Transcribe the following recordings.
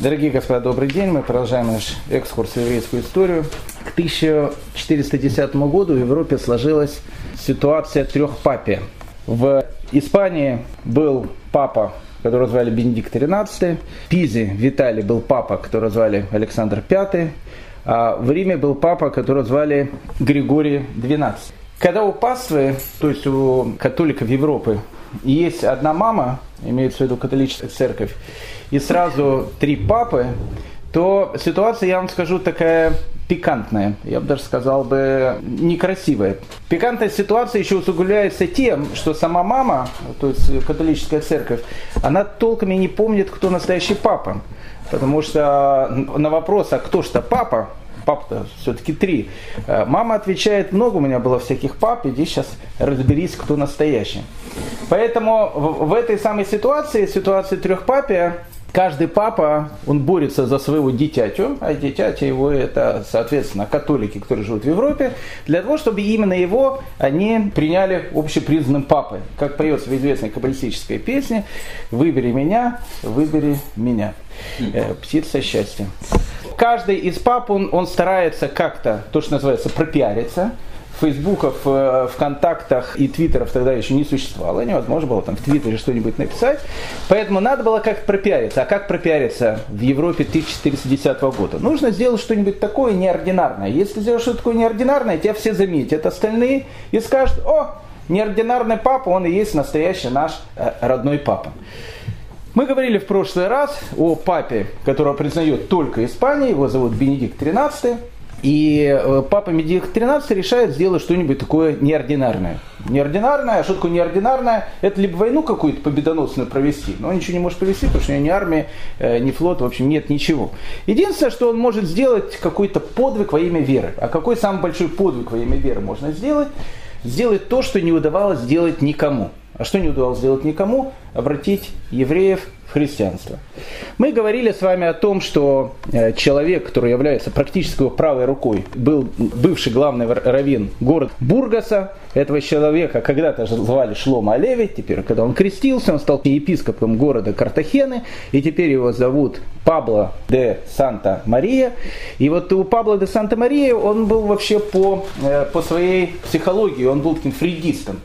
Дорогие господа, добрый день. Мы продолжаем наш экскурс в еврейскую историю. К 1410 году в Европе сложилась ситуация трехпапия. В Испании был папа, которого звали Бенедикт XIII. В Пизе, в Италии был папа, которого звали Александр V. А в Риме был папа, которого звали Григорий XII. Когда у паствы, то есть у католиков Европы, есть одна мама, имеется в виду католическая церковь, и сразу три папы, то ситуация, я вам скажу, такая пикантная, я бы даже сказал бы некрасивая. Пикантная ситуация еще усугубляется тем, что сама мама, то есть католическая церковь, она толком и не помнит, кто настоящий папа. Потому что на вопрос, а кто что папа, пап-то все-таки три. Э, мама отвечает, много у меня было всяких пап, иди сейчас разберись, кто настоящий. Поэтому в, этой самой ситуации, ситуации трехпапия, каждый папа, он борется за своего дитятю, а дитятя его это, соответственно, католики, которые живут в Европе, для того, чтобы именно его они приняли общепризнанным папой. Как поется в известной каббалистической песне «Выбери меня, выбери меня». Э, птица счастья каждый из пап, он, он старается как-то, то, что называется, пропиариться. Фейсбуков, э, ВКонтактах и Твиттеров тогда еще не существовало. Невозможно было там в Твиттере что-нибудь написать. Поэтому надо было как пропиариться. А как пропиариться в Европе 1410 года? Нужно сделать что-нибудь такое неординарное. Если сделать что-то такое неординарное, тебя все заметят. Остальные и скажут, о, неординарный папа, он и есть настоящий наш э, родной папа. Мы говорили в прошлый раз о папе, которого признает только Испания, его зовут Бенедикт XIII. И э, папа Бенедикт XIII решает сделать что-нибудь такое неординарное. Неординарное, а что такое неординарное? Это либо войну какую-то победоносную провести, но он ничего не может провести, потому что у него ни армии, э, ни флота, в общем, нет ничего. Единственное, что он может сделать какой-то подвиг во имя веры. А какой самый большой подвиг во имя веры можно сделать? Сделать то, что не удавалось сделать никому. А что не удавалось сделать никому? Обратить евреев в христианство. Мы говорили с вами о том, что э, человек, который является практически его правой рукой, был бывший главный раввин города Бургаса. Этого человека когда-то звали Шлома Олеви, теперь, когда он крестился, он стал епископом города Картахены, и теперь его зовут Пабло де Санта-Мария. И вот у Пабло де Санта-Мария он был вообще по, э, по своей психологии, он был таким фридистом.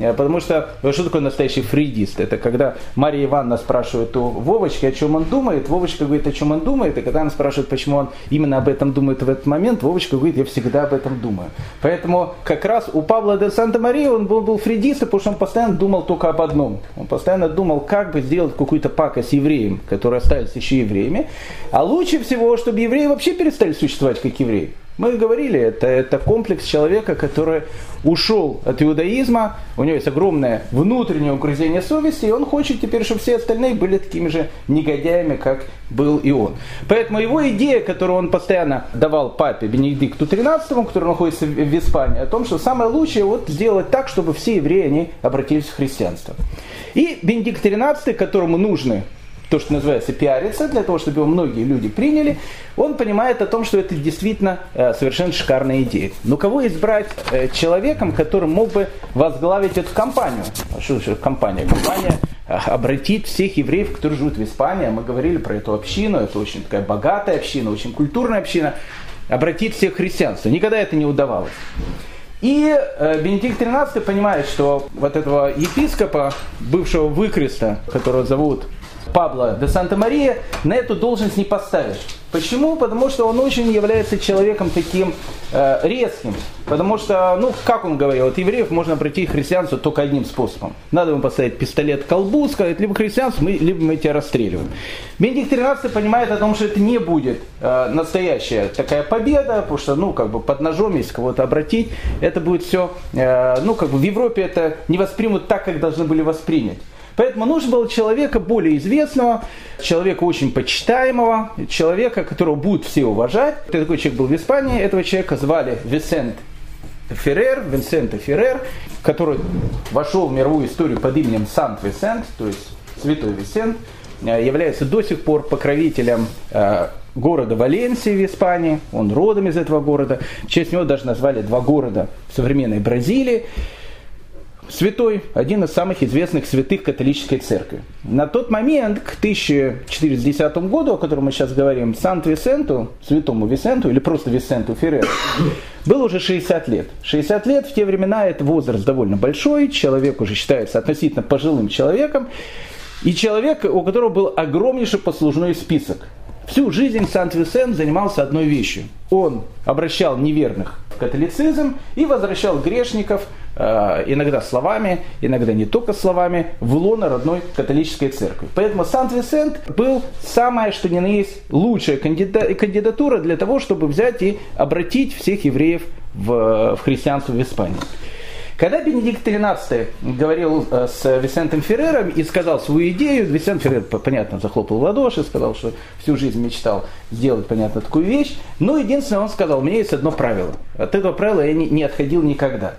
Э, потому что, что такое настоящий фридист? Это когда Мария Ивановна спрашивает у Вовочки, о чем он думает, Вовочка говорит, о чем он думает, и когда она спрашивает, почему он именно об этом думает в этот момент, Вовочка говорит, я всегда об этом думаю. Поэтому как раз у Павла де Санта-Мария он был, был фридистом, потому что он постоянно думал только об одном. Он постоянно думал, как бы сделать какую-то пакость евреям, которые остались еще евреями. А лучше всего, чтобы евреи вообще перестали существовать как евреи. Мы говорили, это, это комплекс человека, который ушел от иудаизма, у него есть огромное внутреннее угрызение совести, и он хочет теперь, чтобы все остальные были такими же негодяями, как был и он. Поэтому его идея, которую он постоянно давал папе Бенедикту XIII, который находится в Испании, о том, что самое лучшее вот сделать так, чтобы все евреи они обратились в христианство. И Бенедикт XIII, которому нужны то, что называется пиариться, для того, чтобы его многие люди приняли, он понимает о том, что это действительно э, совершенно шикарная идея. Но кого избрать э, человеком, который мог бы возглавить эту компанию? А что же компания? Компания э, обратить всех евреев, которые живут в Испании. Мы говорили про эту общину, это очень такая богатая община, очень культурная община. Обратить всех христианство. Никогда это не удавалось. И Бенедикт XIII понимает, что вот этого епископа, бывшего выкреста, которого зовут Пабло де Санта-Мария на эту должность не поставишь. Почему? Потому что он очень является человеком таким э, резким. Потому что, ну, как он говорил, от евреев можно пройти христианство только одним способом. Надо ему поставить пистолет к колбу, сказать, либо христианство, мы, либо мы тебя расстреливаем. Бенедикт XIII понимает о том, что это не будет э, настоящая такая победа, потому что, ну, как бы под ножом, если кого-то обратить, это будет все, э, ну, как бы в Европе это не воспримут так, как должны были воспринять. Поэтому нужно было человека более известного, человека очень почитаемого, человека, которого будут все уважать. Такой человек был в Испании, этого человека звали Висент Феррер, Винсента Феррер, который вошел в мировую историю под именем Сант-Висент, то есть Святой Висент, э, является до сих пор покровителем э, города Валенсии в Испании, он родом из этого города, в честь него даже назвали два города в современной Бразилии. Святой, один из самых известных святых католической церкви. На тот момент, к 1410 году, о котором мы сейчас говорим, Сант-Висенту, святому Висенту, или просто Висенту Ферреру, было уже 60 лет. 60 лет в те времена это возраст довольно большой, человек уже считается относительно пожилым человеком, и человек, у которого был огромнейший послужной список. Всю жизнь Сант-Висент занимался одной вещью. Он обращал неверных в католицизм и возвращал грешников, иногда словами, иногда не только словами, в лоно родной католической церкви. Поэтому Сант-Висент был самая, что ни на есть, лучшая кандидатура для того, чтобы взять и обратить всех евреев в, в христианство в Испании. Когда Бенедикт XIII говорил э, с Висентом Феррером и сказал свою идею, Висент Феррер, понятно, захлопал в ладоши, сказал, что всю жизнь мечтал сделать, понятно, такую вещь. Но единственное, он сказал, у меня есть одно правило. От этого правила я не, не отходил никогда.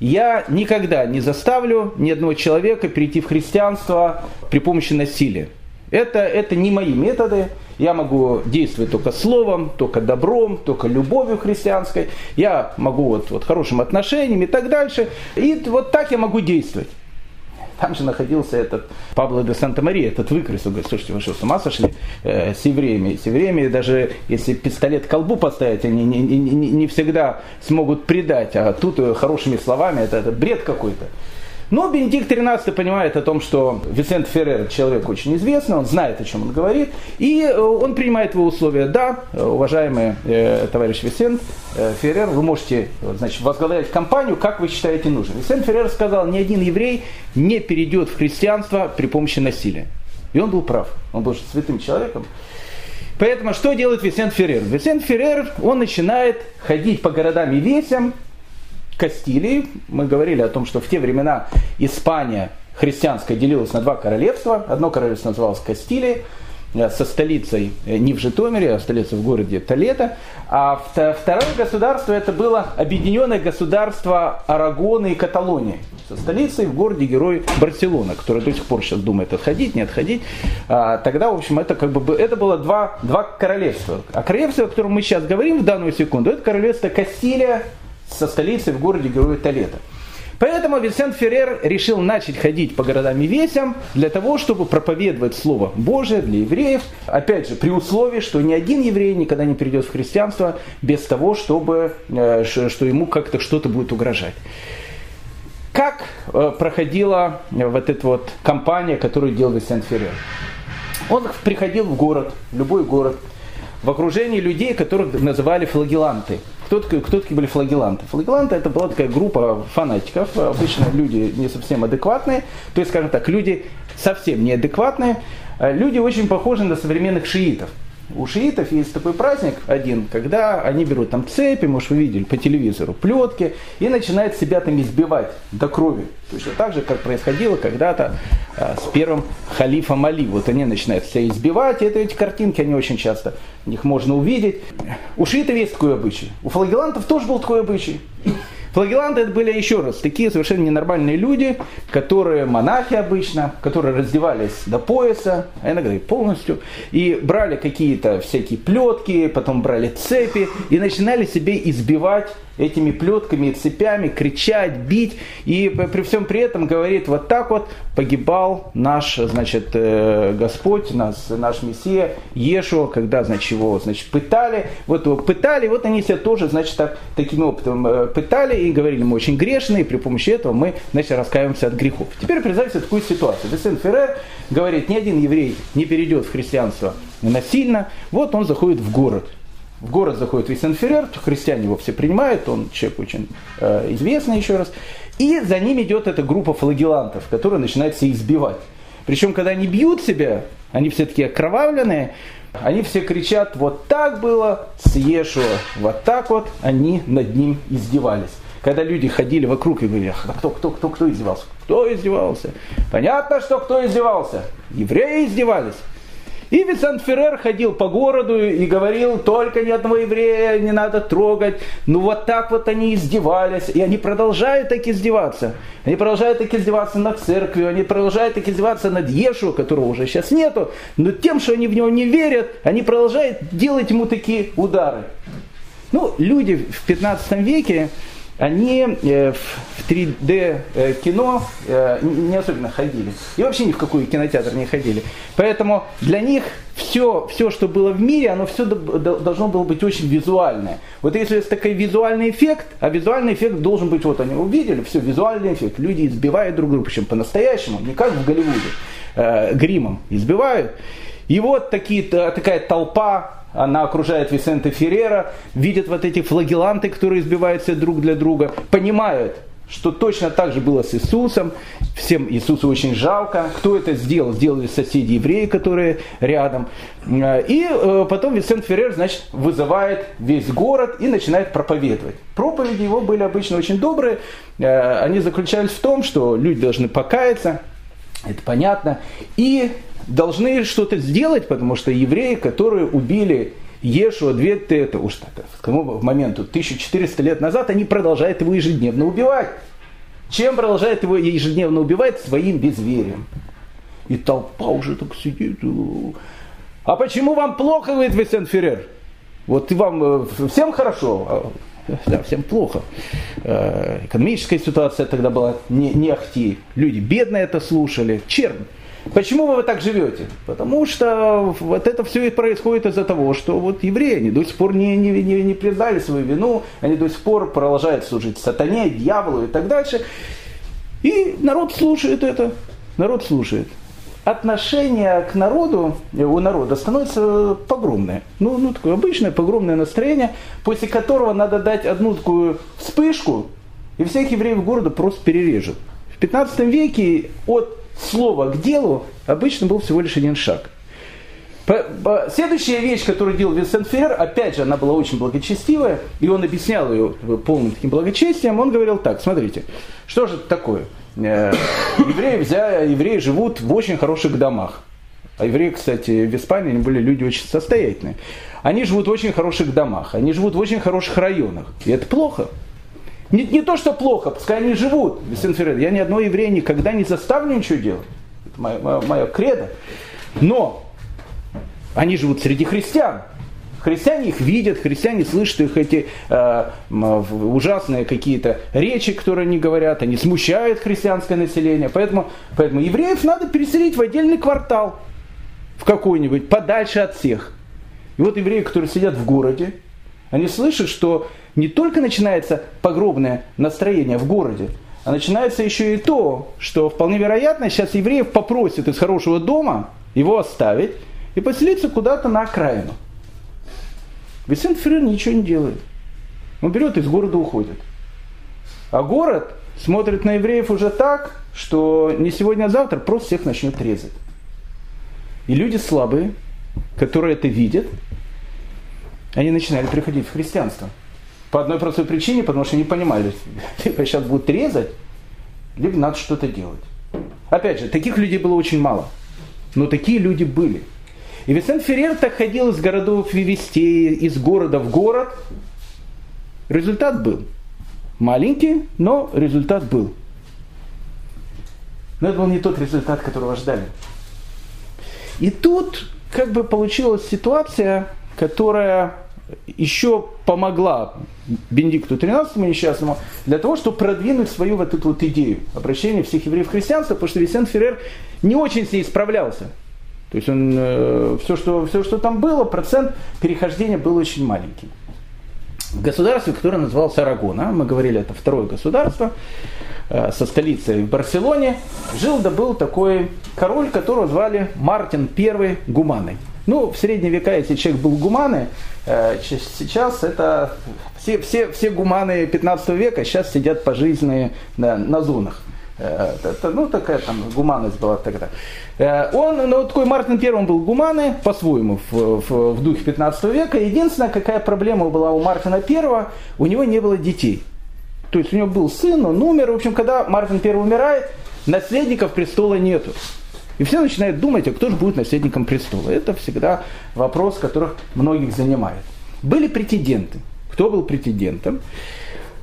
Я никогда не заставлю ни одного человека перейти в христианство при помощи насилия. Это, это не мои методы. Я могу действовать только словом, только добром, только любовью христианской. Я могу вот, вот хорошим отношением и так дальше. И вот так я могу действовать. Там же находился этот Пабло де Санта-Мария, этот выкрес. Он говорит, слушайте, вы что, с ума сошли э, с евреями? С евреями даже если пистолет к колбу поставить, они не, не, не, не всегда смогут предать. А тут э, хорошими словами, это, это бред какой-то. Но Бенедикт XIII понимает о том, что Висент Феррер человек очень известный, он знает, о чем он говорит, и э, он принимает его условия. Да, уважаемый э, товарищ Висент э, Феррер, вы можете значит, возглавлять компанию, как вы считаете нужным. Висент Феррер сказал, ни один еврей не перейдет в христианство при помощи насилия. И он был прав, он был святым человеком. Поэтому что делает Висент Феррер? Висент Феррер, он начинает ходить по городам и весям, Кастилии. Мы говорили о том, что в те времена Испания христианская делилась на два королевства. Одно королевство называлось Кастилия, э, со столицей э, не в Житомире, а столицей в городе Толето. А второе государство это было объединенное государство Арагона и Каталонии со столицей в городе Герой Барселона, который до сих пор сейчас думает отходить, не отходить. А, тогда, в общем, это как бы это было два, два королевства. А королевство, о котором мы сейчас говорим в данную секунду, это королевство Кастилия со столицей в городе Героя Толета. Поэтому Винсент Феррер решил начать ходить по городам и весям для того, чтобы проповедовать Слово Божие для евреев. Опять же, при условии, что ни один еврей никогда не перейдет в христианство без того, чтобы, э, что ему как-то что-то будет угрожать. Как э, проходила вот эта вот кампания, которую делал Винсент Феррер? Он приходил в город, в любой город, в окружении людей, которых называли флагеланты. Кто, кто такие были флагеланты? Флагеланты это была такая группа фанатиков, обычно люди не совсем адекватные, то есть, скажем так, люди совсем неадекватные, люди очень похожи на современных шиитов. У шиитов есть такой праздник один, когда они берут там цепи, может вы видели по телевизору, плетки, и начинают себя там избивать до крови. Точно так же, как происходило когда-то а, с первым халифом Али. Вот они начинают себя избивать, и это, эти картинки, они очень часто, их можно увидеть. У шиитов есть такой обычай. У флагелантов тоже был такой обычай. Флагеланты это были еще раз такие совершенно ненормальные люди, которые монахи обычно, которые раздевались до пояса, а иногда и полностью, и брали какие-то всякие плетки, потом брали цепи и начинали себе избивать этими плетками и цепями, кричать, бить. И при всем при этом говорит, вот так вот погибал наш, значит, э, Господь, наш, наш Мессия, Ешуа, когда, значит, его, значит, пытали. Вот его пытали, вот они себя тоже, значит, так, таким опытом э, пытали и говорили, мы очень грешные, при помощи этого мы, значит, раскаиваемся от грехов. Теперь представьте такую ситуацию. Весен Феррер говорит, ни один еврей не перейдет в христианство насильно. Вот он заходит в город. В город заходит Висенферер, христиане его все принимают, он человек очень э, известный еще раз. И за ним идет эта группа флагелантов, которая начинает себя избивать. Причем, когда они бьют себя, они все такие окровавленные, они все кричат, вот так было с Ешуа, вот так вот они над ним издевались. Когда люди ходили вокруг и говорили, а кто, кто, кто, кто издевался? Кто издевался? Понятно, что кто издевался. Евреи издевались. И Винсент Феррер ходил по городу и говорил, только ни одного еврея не надо трогать. Ну вот так вот они издевались. И они продолжают так издеваться. Они продолжают так издеваться над церковью, они продолжают так издеваться над Ешу, которого уже сейчас нету. Но тем, что они в него не верят, они продолжают делать ему такие удары. Ну, люди в 15 веке, они в 3D кино не особенно ходили. И вообще ни в какой кинотеатр не ходили. Поэтому для них все, все, что было в мире, оно все должно было быть очень визуальное. Вот если есть такой визуальный эффект, а визуальный эффект должен быть, вот они увидели, все, визуальный эффект. Люди избивают друг друга, причем по-настоящему, не как в Голливуде, э, гримом избивают. И вот такие, такая толпа, она окружает Висенте Феррера, видят вот эти флагеланты, которые избиваются друг для друга, понимают, что точно так же было с Иисусом. Всем Иисусу очень жалко. Кто это сделал? Сделали соседи евреи, которые рядом. И э, потом Висент Феррер, значит, вызывает весь город и начинает проповедовать. Проповеди его были обычно очень добрые. Э, они заключались в том, что люди должны покаяться, это понятно, и должны что-то сделать, потому что евреи, которые убили Ешуа, две это уж так, к тому моменту, 1400 лет назад, они продолжают его ежедневно убивать. Чем продолжают его ежедневно убивать? Своим безверием. И толпа уже так сидит. А почему вам плохо, говорит Весен Феррер? Вот вам э, всем хорошо, а, да, всем плохо. Э, экономическая ситуация тогда была не, не ахти. Люди бедные это слушали. Чернь. Почему вы так живете? Потому что вот это все и происходит из-за того, что вот евреи, они до сих пор не, не, не, не признали свою вину, они до сих пор продолжают служить сатане, дьяволу и так дальше. И народ слушает это, народ слушает. Отношение к народу, у народа становится погромное. Ну, ну, такое обычное погромное настроение, после которого надо дать одну такую вспышку, и всех евреев города просто перережут. В 15 веке от слова к делу обычно был всего лишь один шаг. Следующая вещь, которую делал Винсент Феррер, опять же, она была очень благочестивая, и он объяснял ее полным таким благочестием, он говорил так, смотрите, что же это такое? Э, евреи, взяли, евреи живут в очень хороших домах. А евреи, кстати, в Испании были люди очень состоятельные. Они живут в очень хороших домах, они живут в очень хороших районах. И это плохо. Не, не то, что плохо, пускай они живут. Я ни одного еврея никогда не заставлю ничего делать. Это мое, мое, мое кредо. Но они живут среди христиан. Христиане их видят, христиане слышат их эти э, ужасные какие-то речи, которые они говорят, они смущают христианское население. Поэтому, поэтому евреев надо переселить в отдельный квартал, в какой-нибудь, подальше от всех. И вот евреи, которые сидят в городе, они слышат, что не только начинается погробное настроение в городе, а начинается еще и то, что вполне вероятно сейчас евреев попросят из хорошего дома его оставить и поселиться куда-то на окраину. Висент Феррер ничего не делает. Он берет из города уходит. А город смотрит на евреев уже так, что не сегодня, а завтра просто всех начнет резать. И люди слабые, которые это видят, они начинали приходить в христианство. По одной простой причине, потому что не понимали, либо сейчас будут резать, либо надо что-то делать. Опять же, таких людей было очень мало. Но такие люди были. И Висент Феррер так ходил из городов в вестей, из города в город. Результат был. Маленький, но результат был. Но это был не тот результат, которого ждали. И тут как бы получилась ситуация, которая еще помогла Бенедикту XIII несчастному для того, чтобы продвинуть свою вот эту вот идею обращения всех евреев в христианство, потому что Висент Феррер не очень с ней справлялся. То есть он, э, все, что, все, что там было, процент перехождения был очень маленький. В государстве, которое называлось Арагона, мы говорили, это второе государство, э, со столицей в Барселоне, жил да был такой король, которого звали Мартин I Гуманы. Ну, в средние века, если человек был гуманы, э, сейчас это все, все, все гуманы 15 века сейчас сидят пожизненные да, на зонах. Э, это, ну, такая там гуманность была тогда. Э, он, ну, такой Мартин Первым был гуманы, по-своему, в, в, в духе 15 века. Единственная, какая проблема была у Мартина Первого, у него не было детей. То есть у него был сын, он умер. В общем, когда Мартин Первый умирает, наследников престола нету. И все начинают думать, а кто же будет наследником престола. Это всегда вопрос, которых многих занимает. Были претенденты. Кто был претендентом?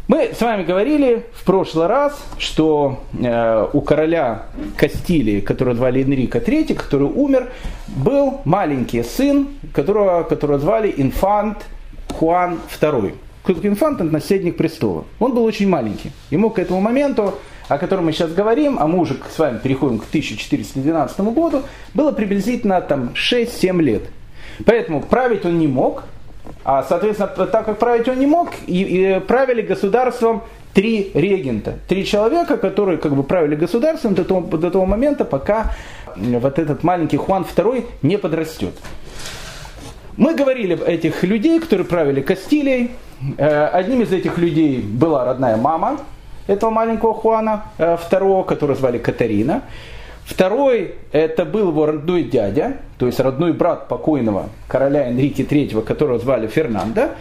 Мы с вами говорили в прошлый раз, что э, у короля Кастилии, которого звали Энрико III, который умер, был маленький сын, которого, которого звали инфант Хуан II. кто такой инфант? Это наследник престола. Он был очень маленький. Ему к этому моменту, о котором мы сейчас говорим, а мы уже с вами переходим к 1412 году, было приблизительно там 6-7 лет. Поэтому править он не мог, а, соответственно, так как править он не мог, и, и правили государством три регента, три человека, которые как бы правили государством до того, до того момента, пока вот этот маленький Хуан II не подрастет. Мы говорили об этих людей, которые правили Кастилией. Э, одним из этих людей была родная мама этого маленького Хуана э, которого звали Катарина. Второй, это был его родной дядя, то есть родной брат покойного короля Энрике III, которого звали Фернандо.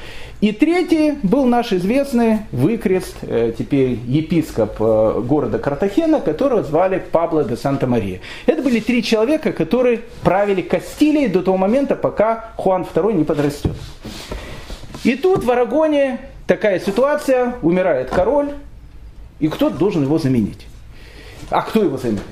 И третий был наш известный выкрест, э, теперь епископ э, города Картахена, которого звали Пабло де Санта-Мария. Это были три человека, которые правили Кастилией до того момента, пока Хуан II не подрастет. И тут в Арагоне такая ситуация, умирает король, и кто должен его заменить? А кто его заменит?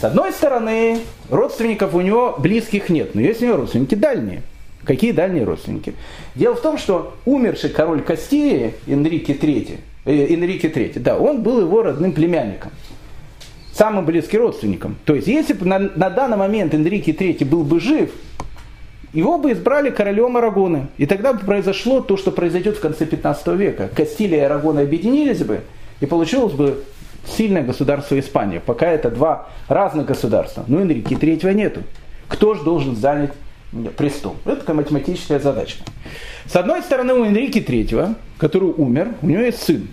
С одной стороны, родственников у него близких нет, но есть у него родственники дальние. Какие дальние родственники? Дело в том, что умерший король Кастилии, Энрике III, э, Энрике III, да, он был его родным племянником, самым близким родственником. То есть, если бы на, на данный момент Энрике III был бы жив, его бы избрали королем Арагоны. И тогда бы произошло то, что произойдет в конце 15 века. Кастилия и Арагоны объединились бы, и получилось бы сильное государство Испания. Пока это два разных государства. Но Энрике третьего нету. Кто же должен занять престол? Это такая математическая задачка. С одной стороны, у Энрике третьего, который умер, у него есть сын,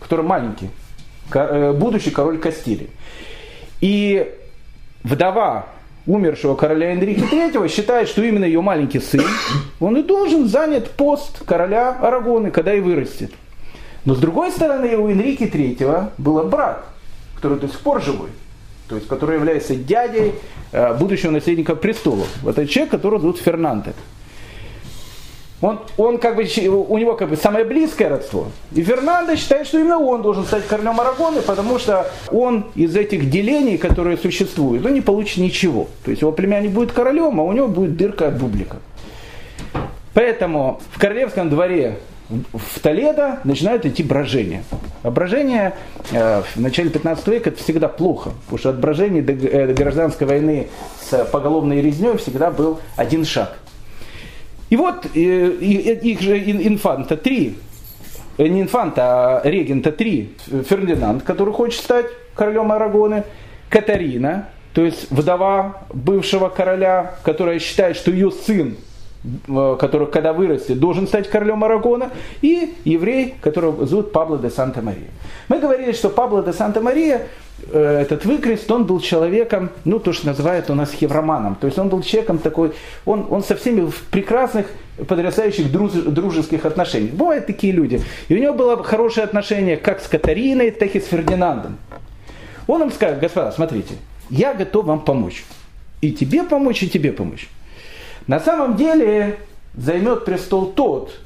который маленький, э, будущий король Кастилии. И вдова умершего короля Энрике III считает, что именно ее маленький сын, он и должен занять пост короля Арагоны, когда и вырастет. Но с другой стороны, у Энрике III был брат, который до сих пор живой, то есть который является дядей э, будущего наследника престола. Это человек, которого зовут Фернандо. Он, он как бы, у него как бы самое близкое родство. И Фернандо считает, что именно он должен стать королем Арагоны, потому что он из этих делений, которые существуют, он не получит ничего. То есть его племянник будет королем, а у него будет дырка от бублика. Поэтому в королевском дворе в Толедо начинают идти брожения. А брожение э, в начале 15 века это всегда плохо, потому что от брожений э, до гражданской войны с поголовной резней всегда был один шаг. И вот э, их же инфанта три, не инфанта, а регента три, Фердинанд, который хочет стать королем Арагоны, Катарина, то есть вдова бывшего короля, которая считает, что ее сын который, когда вырастет, должен стать королем Арагона, и еврей, которого зовут Пабло де Санта-Мария. Мы говорили, что Пабло де Санта-Мария, э, этот выкрест, он был человеком, ну, то, что называют у нас хевроманом. То есть он был человеком такой, он, он со всеми в прекрасных, потрясающих друж, дружеских отношениях. Бывают такие люди. И у него было хорошее отношение как с Катариной, так и с Фердинандом. Он им скажет, господа, смотрите, я готов вам помочь. И тебе помочь, и тебе помочь. На самом деле займет престол тот,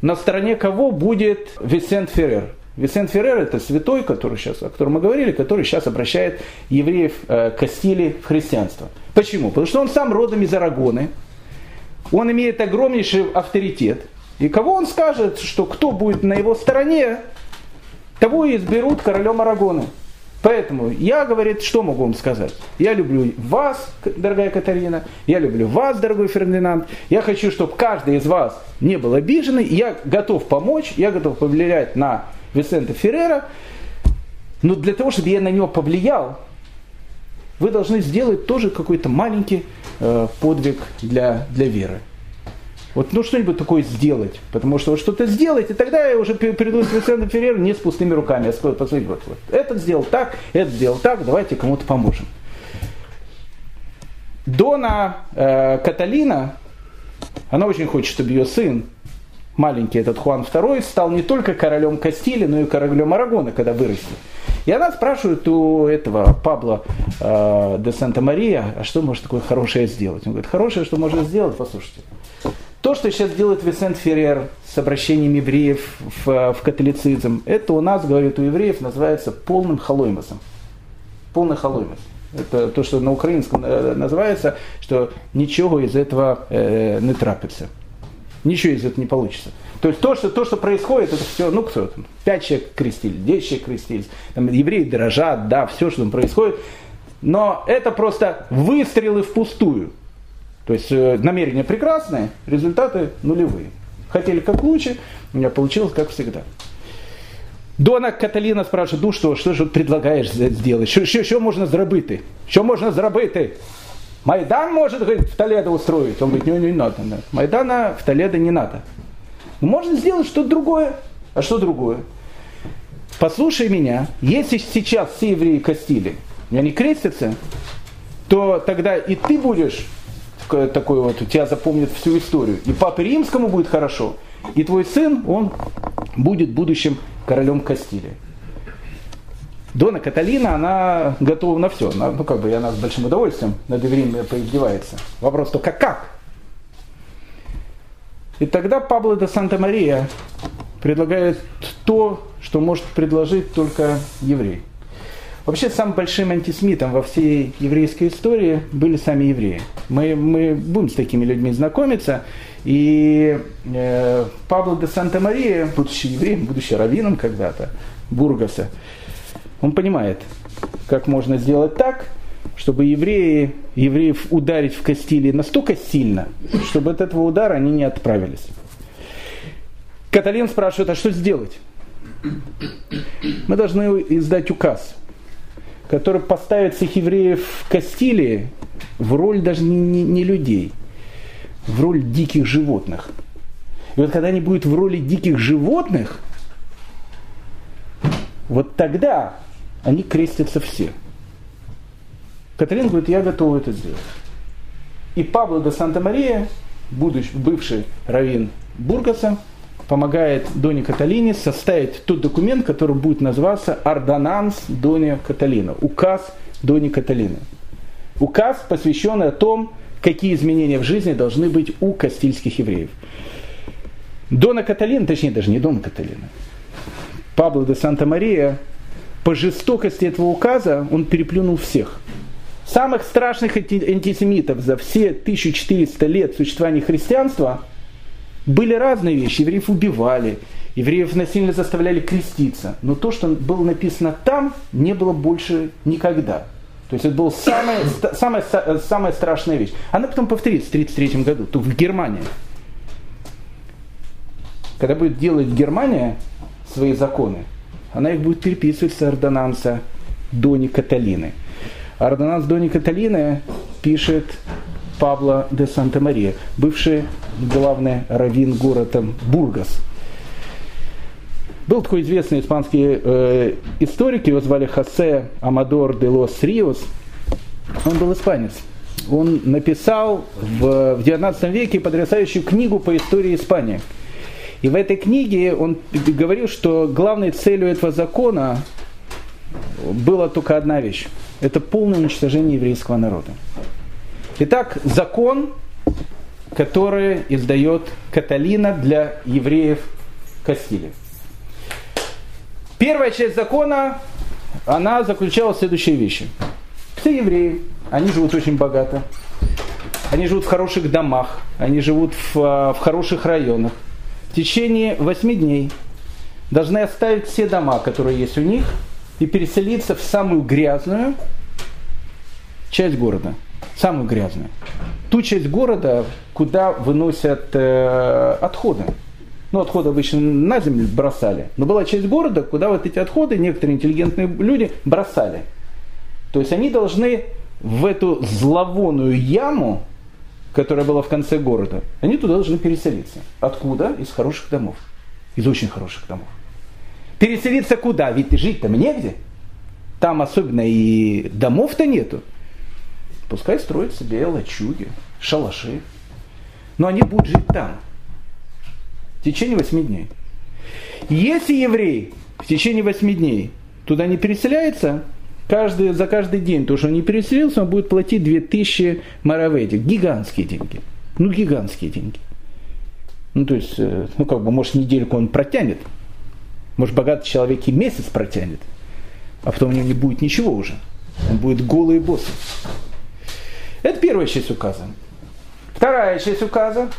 на стороне кого будет Висент Феррер. Висент Феррер это святой, который сейчас, о котором мы говорили, который сейчас обращает евреев э, Кастили в христианство. Почему? Потому что он сам родом из Арагоны, он имеет огромнейший авторитет. И кого он скажет, что кто будет на его стороне, того и изберут королем Арагоны. Поэтому я, говорит, что могу вам сказать? Я люблю вас, дорогая Катарина, я люблю вас, дорогой Фердинанд. Я хочу, чтобы каждый из вас не был обиженный. Я готов помочь, я готов повлиять на Висента Феррера. Но для того, чтобы я на него повлиял, вы должны сделать тоже какой-то маленький э, подвиг для, для веры. Вот ну что-нибудь такое сделать. Потому что вот что-то сделать, и тогда я уже приду с Винсентом Феррером не с пустыми руками. Я скажу, посмотрите, вот, вот, этот сделал так, этот сделал так, давайте кому-то поможем. Дона э, Каталина, она очень хочет, чтобы ее сын, маленький этот Хуан II, стал не только королем Кастили, но и королем Арагона, когда вырастет. И она спрашивает у этого Пабло э, де Санта-Мария, а что может такое хорошее сделать? Он говорит, хорошее, что может сделать, послушайте. То, что сейчас делает Висент Феррер с обращением евреев в, в католицизм, это у нас, говорит, у евреев называется полным халоймосом. Полный халоймос. Это то, что на украинском э, называется, что ничего из этого э, не трапится. Ничего из этого не получится. То есть то, что, то, что происходит, это все, ну кто там, пять человек крестились, десять человек крестились, там евреи дрожат, да, все, что там происходит. Но это просто выстрелы впустую. То есть э, намерения прекрасные, результаты нулевые. Хотели как лучше, у меня получилось как всегда. Дона Каталина спрашивает, ну что, что же предлагаешь сделать? Що, що, що можна зробити? Що можна зробити? Майдан может, говорит, в Толедо устроить. Он говорит, не, не надо. Нет. Майдана в Толедо не надо. Ну, можно сделать что-то другое. А что другое? Послушай меня, если сейчас все евреи костили, и они крестятся, то тогда и ты будешь такой вот, тебя запомнит всю историю. И папе римскому будет хорошо, и твой сын, он будет будущим королем Кастилии. Дона Каталина, она готова на все. Она, ну, как бы, она с большим удовольствием над евреями поиздевается. Вопрос только как? И тогда Пабло де Санта-Мария предлагает то, что может предложить только еврей. Вообще, самым большим антисемитом во всей еврейской истории были сами евреи. Мы, мы будем с такими людьми знакомиться. И э, Пабло де Санта-Мария, будучи евреем, будучи раввином когда-то, Бургаса, он понимает, как можно сделать так, чтобы евреи, евреев ударить в Кастилии настолько сильно, чтобы от этого удара они не отправились. Каталин спрашивает, а что сделать? Мы должны издать указ, который поставит всех евреев в Кастилии в роль даже не, не, людей, в роль диких животных. И вот когда они будут в роли диких животных, вот тогда они крестятся все. Каталин говорит, я готов это сделать. И Пабло де Санта-Мария, бывший раввин Бургаса, помогает Доне Каталине составить тот документ, который будет называться «Ордонанс Доне Каталина», указ Дони Каталины. Указ, посвященный о том, какие изменения в жизни должны быть у кастильских евреев. Дона Каталина, точнее даже не Дона Каталина, Пабло де Санта-Мария по жестокости этого указа он переплюнул всех. Самых страшных антисемитов за все 1400 лет существования христианства были разные вещи. Евреев убивали, евреев насильно заставляли креститься. Но то, что было написано там, не было больше никогда. То есть это была самая, самая, самая страшная вещь. Она потом повторится в 1933 году, тут в Германии. Когда будет делать Германия свои законы, она их будет переписывать с ордонанса Дони Каталины. Ордонанс Дони Каталины пишет Пабло де Санта-Мария, бывший главный раввин города Бургас. Был такой известный испанский э, историк, его звали Хосе Амадор де Лос Риос. Он был испанец. Он написал в, в 19 веке потрясающую книгу по истории Испании – и в этой книге он говорил, что главной целью этого закона была только одна вещь. Это полное уничтожение еврейского народа. Итак, закон, который издает Каталина для евреев Кастилии. Первая часть закона, она заключала следующие вещи. Все евреи, они живут очень богато, они живут в хороших домах, они живут в, в хороших районах течение восьми дней должны оставить все дома, которые есть у них, и переселиться в самую грязную часть города. Самую грязную. Ту часть города, куда выносят э, отходы. Ну, отходы обычно на землю бросали. Но была часть города, куда вот эти отходы некоторые интеллигентные люди бросали. То есть они должны в эту зловонную яму которая была в конце города, они туда должны переселиться. Откуда? Из хороших домов. Из очень хороших домов. Переселиться куда? Ведь жить там негде. Там особенно и домов-то нету. Пускай строят себе лачуги, шалаши. Но они будут жить там. В течение восьми дней. Если еврей в течение восьми дней туда не переселяется, каждый, за каждый день, то, что он не переселился, он будет платить 2000 мараведик. Гигантские деньги. Ну, гигантские деньги. Ну, то есть, э, ну, как бы, может, недельку он протянет. Может, богатый человек и месяц протянет. А потом у него не будет ничего уже. Он будет голый босс. Это первая часть указа. Вторая часть указа.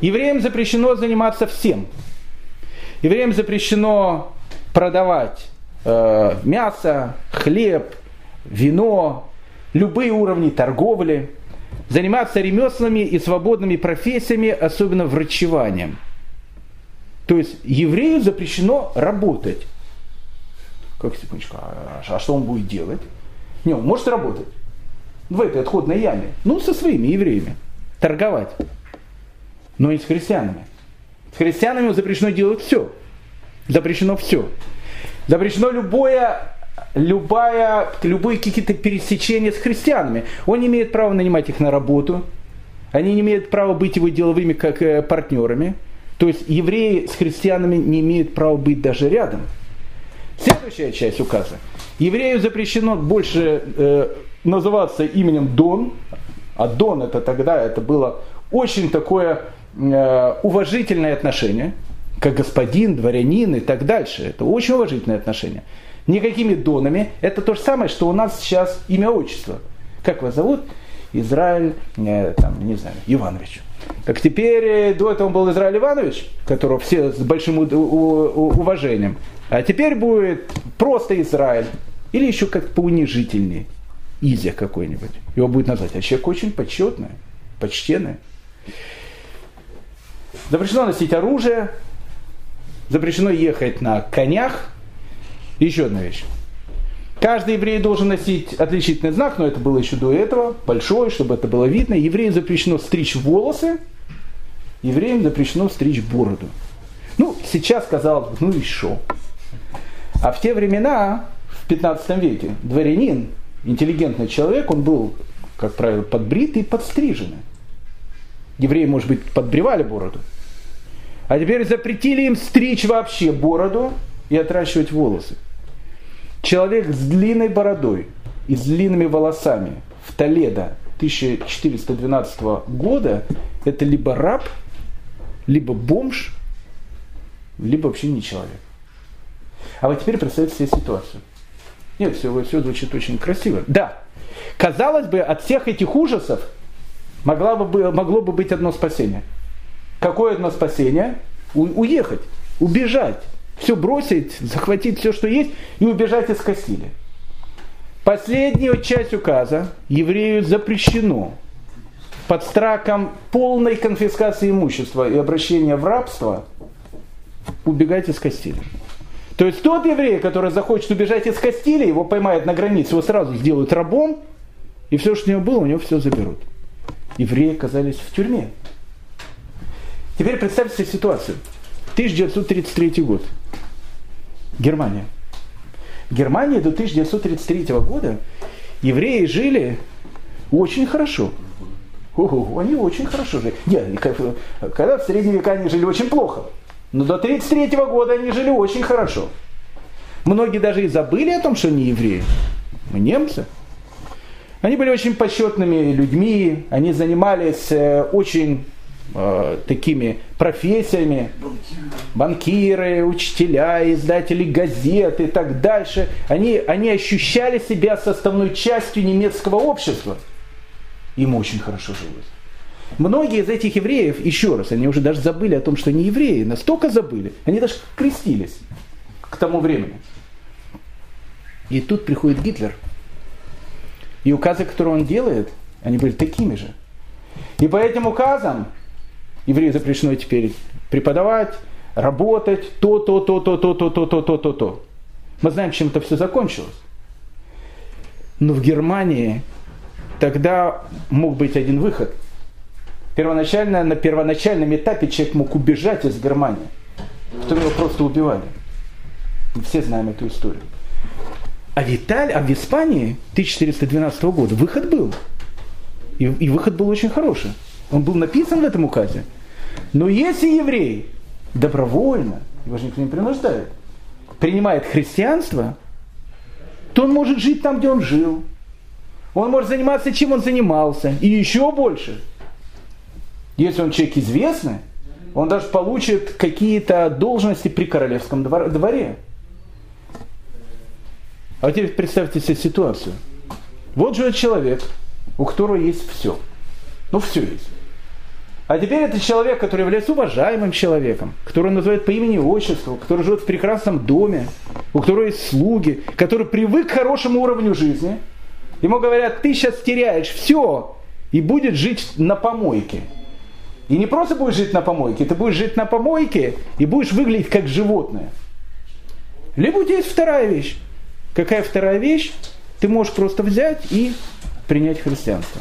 Евреям запрещено заниматься всем. Евреям запрещено продавать э, мясо, хлеб, вино, любые уровни торговли, заниматься ремеслами и свободными профессиями, особенно врачеванием. То есть еврею запрещено работать. Как секундочку, а, а что он будет делать? Не, он может работать в этой отходной яме. Ну, со своими евреями. Торговать. Но не с христианами. С христианами запрещено делать все. Запрещено все. Запрещено любое любая, любые какие-то пересечения с христианами. Он не имеет права нанимать их на работу. Они не имеют права быть его деловыми как э, партнерами. То есть евреи с христианами не имеют права быть даже рядом. Следующая часть указа. Еврею запрещено больше э, называться именем Дон, а Дон это тогда это было очень такое э, уважительное отношение, как господин, дворянин и так дальше. Это очень уважительное отношение. Никакими донами. Это то же самое, что у нас сейчас имя отчество. Как вас зовут? Израиль, э, там, не знаю, Иванович. Как теперь, э, до этого был Израиль Иванович, которого все с большим уважением. А теперь будет просто Израиль. Или еще как поунижительнее. Изя какой-нибудь. Его будет назвать. А человек очень почетный, почтенный. Запрещено носить оружие, запрещено ехать на конях. Еще одна вещь. Каждый еврей должен носить отличительный знак, но это было еще до этого, большой, чтобы это было видно. Евреям запрещено стричь волосы, евреям запрещено стричь бороду. Ну, сейчас казалось бы, ну и что? А в те времена, в 15 веке, дворянин, интеллигентный человек, он был, как правило, подбритый и подстриженный. Евреи, может быть, подбривали бороду. А теперь запретили им стричь вообще бороду и отращивать волосы. Человек с длинной бородой и с длинными волосами в Толедо 1412 года это либо раб, либо бомж, либо вообще не человек. А вот теперь представьте себе ситуацию. Нет, все, все звучит очень красиво. Да, казалось бы, от всех этих ужасов могло бы, могло бы быть одно спасение. Какое одно спасение? У, уехать, убежать, все бросить, захватить все, что есть, и убежать из Кастили. Последнюю часть указа еврею запрещено под страхом полной конфискации имущества и обращения в рабство убегать из Кастили. То есть тот еврей, который захочет убежать из Кастилии, его поймают на границе, его сразу сделают рабом, и все, что у него было, у него все заберут. Евреи оказались в тюрьме. Теперь представьте себе ситуацию. 1933 год. Германия. В Германии до 1933 года евреи жили очень хорошо. Ого, они очень хорошо жили. Нет, когда в средние века они жили очень плохо. Но до 1933 года они жили очень хорошо. Многие даже и забыли о том, что они евреи. Мы немцы. Они были очень почетными людьми, они занимались э, очень э, такими профессиями, банкиры, учителя, издатели газет и так дальше. Они, они ощущали себя составной частью немецкого общества. Им очень хорошо жилось. Многие из этих евреев, еще раз, они уже даже забыли о том, что они евреи, настолько забыли, они даже крестились к тому времени. И тут приходит Гитлер. И указы, которые он делает, они были такими же. И по этим указам еврею запрещено теперь преподавать, работать, то, то, то, то, то, то, то, то, то, то, то. Мы знаем, чем это все закончилось. Но в Германии тогда мог быть один выход – первоначально, на первоначальном этапе человек мог убежать из Германии. Потом его просто убивали. Мы все знаем эту историю. А в Италии, а в Испании 1412 года выход был. И, и выход был очень хороший. Он был написан в этом указе. Но если еврей добровольно, его же никто не принуждает, принимает христианство, то он может жить там, где он жил. Он может заниматься, чем он занимался. И еще больше – если он человек известный, он даже получит какие-то должности при королевском дворе. А теперь представьте себе ситуацию. Вот живет человек, у которого есть все. Ну, все есть. А теперь это человек, который является уважаемым человеком, который называют по имени отчеству, который живет в прекрасном доме, у которого есть слуги, который привык к хорошему уровню жизни. Ему говорят, ты сейчас теряешь все и будешь жить на помойке. И не просто будешь жить на помойке, ты будешь жить на помойке и будешь выглядеть как животное. Либо у тебя есть вторая вещь. Какая вторая вещь? Ты можешь просто взять и принять христианство.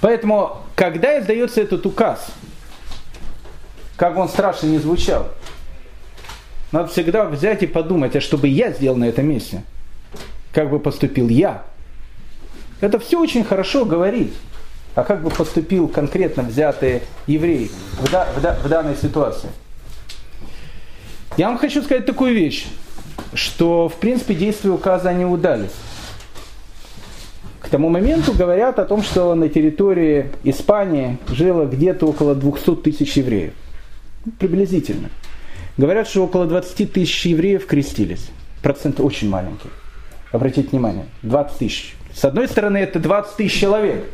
Поэтому, когда издается этот указ, как он страшно не звучал, надо всегда взять и подумать, а что бы я сделал на этом месте? Как бы поступил я? Это все очень хорошо говорить. А как бы поступил конкретно взятый еврей в, да, в, да, в данной ситуации? Я вам хочу сказать такую вещь, что в принципе действия указа не удались. К тому моменту говорят о том, что на территории Испании жило где-то около 200 тысяч евреев. Ну, приблизительно. Говорят, что около 20 тысяч евреев крестились. Процент очень маленький. Обратите внимание, 20 тысяч. С одной стороны, это 20 тысяч человек.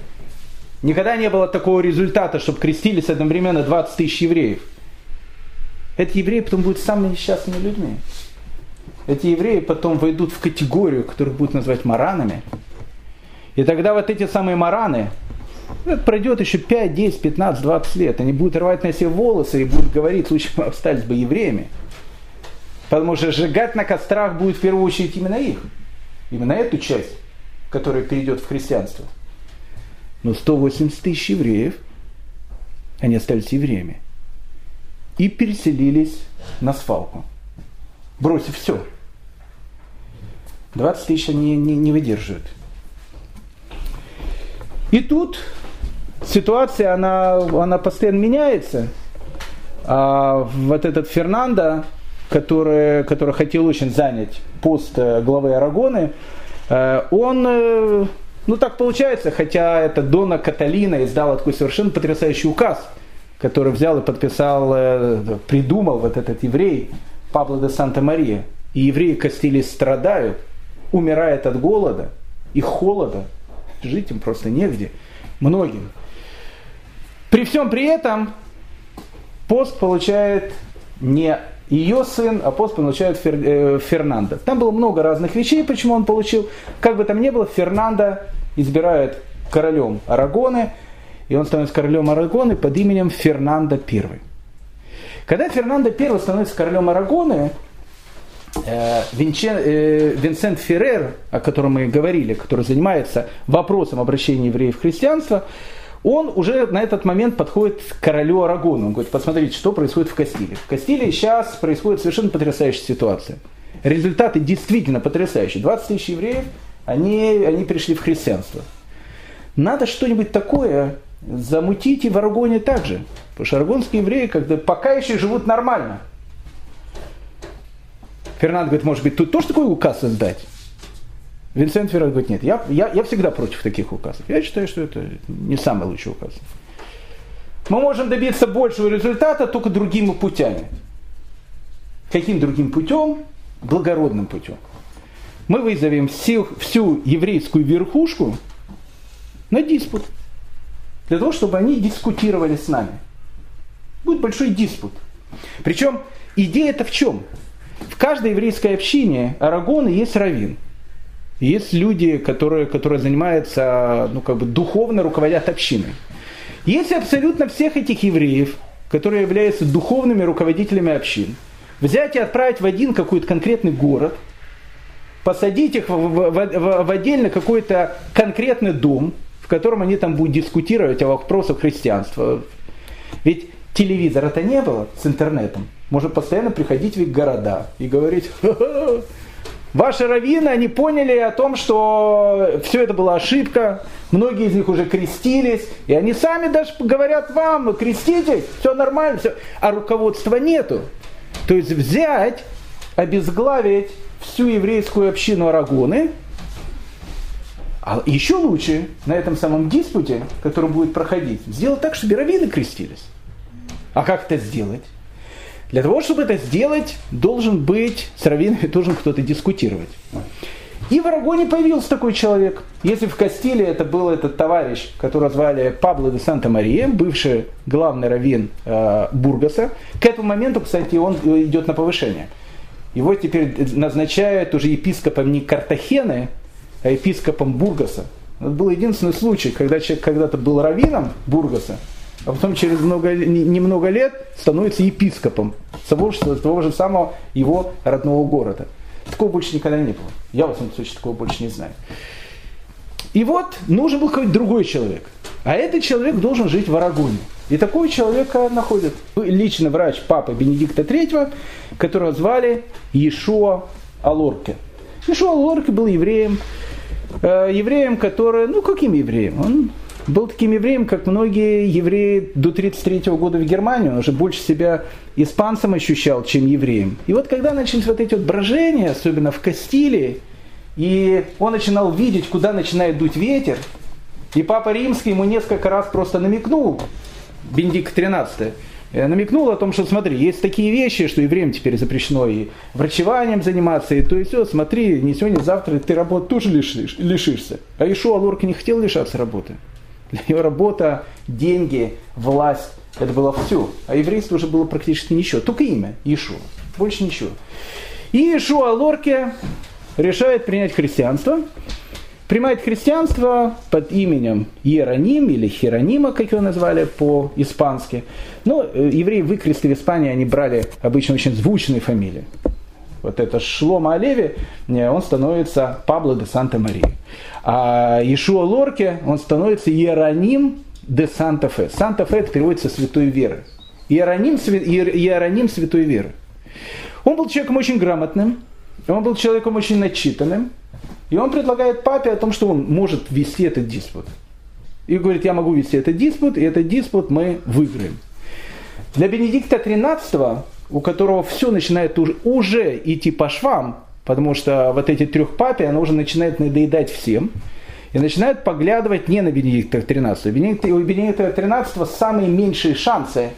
Никогда не было такого результата, чтобы крестились одновременно 20 тысяч евреев. Эти евреи потом будут самыми несчастными людьми. Эти евреи потом войдут в категорию, которых будут называть маранами. И тогда вот эти самые мараны, это пройдет еще 5, 10, 15, 20 лет. Они будут рвать на себе волосы и будут говорить, лучше бы остались бы евреями. Потому что сжигать на кострах будет в первую очередь именно их. Именно эту часть, которая перейдет в христианство. Но 180 тысяч евреев, они остались евреями. И переселились на свалку. Бросив все. 20 тысяч они не, не выдерживают. И тут ситуация, она, она постоянно меняется. А вот этот Фернандо, который, который хотел очень занять пост э, главы Арагоны, э, он э, ну так получается, хотя это Дона Каталина издала такой совершенно потрясающий указ, который взял и подписал, э, придумал вот этот еврей Пабло де Санта-Мария. И евреи Кастилии страдают, умирают от голода и холода. Жить им просто негде. Многим. При всем при этом пост получает не ее сын, апостол получает Фер, э, Фернандо. Там было много разных вещей, почему он получил. Как бы там ни было, Фернандо избирают королем Арагоны, и он становится королем Арагоны под именем Фернандо I. Когда Фернандо I становится королем Арагоны, э, Винчен, э, Винсент Феррер, о котором мы говорили, который занимается вопросом обращения евреев в христианство, он уже на этот момент подходит к королю Арагону. Он говорит, посмотрите, что происходит в Кастилии. В Кастилии сейчас происходит совершенно потрясающая ситуация. Результаты действительно потрясающие. 20 тысяч евреев, они, они перешли в христианство. Надо что-нибудь такое замутить и в Арагоне также. Потому что арагонские евреи когда пока еще живут нормально. Фернанд говорит, может быть, тут тоже такой указ издать? Винсент Феррер говорит, нет, я, я, я всегда против таких указов. Я считаю, что это не самый лучший указ. Мы можем добиться большего результата только другими путями. Каким другим путем? Благородным путем. Мы вызовем всю, всю еврейскую верхушку на диспут. Для того, чтобы они дискутировали с нами. Будет большой диспут. Причем идея это в чем? В каждой еврейской общине Арагона есть раввин. Есть люди, которые, которые занимаются, ну, как бы духовно руководят общиной. Если абсолютно всех этих евреев, которые являются духовными руководителями общин, взять и отправить в один какой-то конкретный город, посадить их в, в, в, в отдельно какой-то конкретный дом, в котором они там будут дискутировать о вопросах христианства. Ведь телевизора-то не было с интернетом. Можно постоянно приходить в их города и говорить, Ха-ха, Ваши раввины, они поняли о том, что все это была ошибка, многие из них уже крестились, и они сами даже говорят вам, креститесь, все нормально, все. а руководства нету. То есть взять, обезглавить всю еврейскую общину Арагоны, а еще лучше на этом самом диспуте, который будет проходить, сделать так, чтобы раввины крестились. А как это сделать? Для того, чтобы это сделать, должен быть с раввинами должен кто-то дискутировать. И в Арагоне появился такой человек. Если в Кастиле это был этот товарищ, которого звали Пабло де Санта-Мария, бывший главный раввин э, Бургаса, к этому моменту, кстати, он идет на повышение. Его теперь назначают уже епископом не Картахены, а епископом Бургаса. Это был единственный случай, когда человек когда-то был раввином Бургаса, а потом через много, немного лет становится епископом того, того же самого его родного города. Такого больше никогда не было. Я, в этом случае, такого больше не знаю. И вот нужен был какой-то другой человек. А этот человек должен жить в Арагоне. И такого человека находит лично врач папы Бенедикта III, которого звали Иешуа Алорке. Иешуа Алорке был евреем, э, евреем, который, ну каким евреем? Он был таким евреем, как многие евреи до 1933 года в Германии. Он уже больше себя испанцем ощущал, чем евреем. И вот когда начались вот эти вот брожения, особенно в Кастилии, и он начинал видеть, куда начинает дуть ветер, и Папа Римский ему несколько раз просто намекнул, Бендик XIII, э, намекнул о том, что смотри, есть такие вещи, что евреям теперь запрещено и врачеванием заниматься, и то и все, смотри, не сегодня, не завтра ты работы тоже лишишь, лишишься. А Ишуа Лорка не хотел лишаться работы. Для него работа, деньги, власть, это было все. А еврейство уже было практически ничего. Только имя, Иешуа. Больше ничего. И Иешуа Лорке решает принять христианство. Принимает христианство под именем Иероним или Херонима, как его назвали по-испански. Но э, евреи выкресты в Испании, они брали обычно очень звучные фамилии. Вот это Шлома Олеви, э, он становится Пабло де Санта-Мария. А Ишуа Лорке, он становится Иероним де Санта-Фе. Санта-Фе это переводится «святой веры». Иероним, Иероним святой веры. Он был человеком очень грамотным, он был человеком очень начитанным, и он предлагает папе о том, что он может вести этот диспут. И говорит, я могу вести этот диспут, и этот диспут мы выиграем. Для Бенедикта XIII, у которого все начинает уже, уже идти по швам, Потому что вот эти трех папи, она уже начинает надоедать всем. И начинают поглядывать не на Бенедикта XIII. У Бенедикта XIII самые меньшие шансы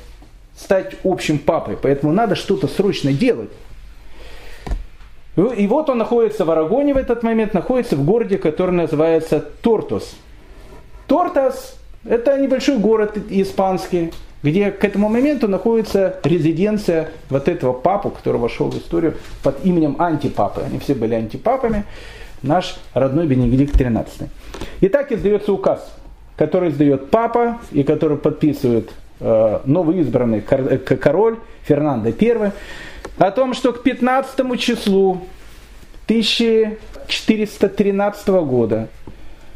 стать общим папой. Поэтому надо что-то срочно делать. И вот он находится в Арагоне в этот момент, находится в городе, который называется Тортос. Тортос – это небольшой город испанский, где к этому моменту находится резиденция вот этого папу, который вошел в историю под именем антипапы. Они все были антипапами, наш родной Бенедикт XIII. Итак, издается указ, который издает папа и который подписывает э, новый избранный король Фернандо I, о том, что к 15 числу 1413 года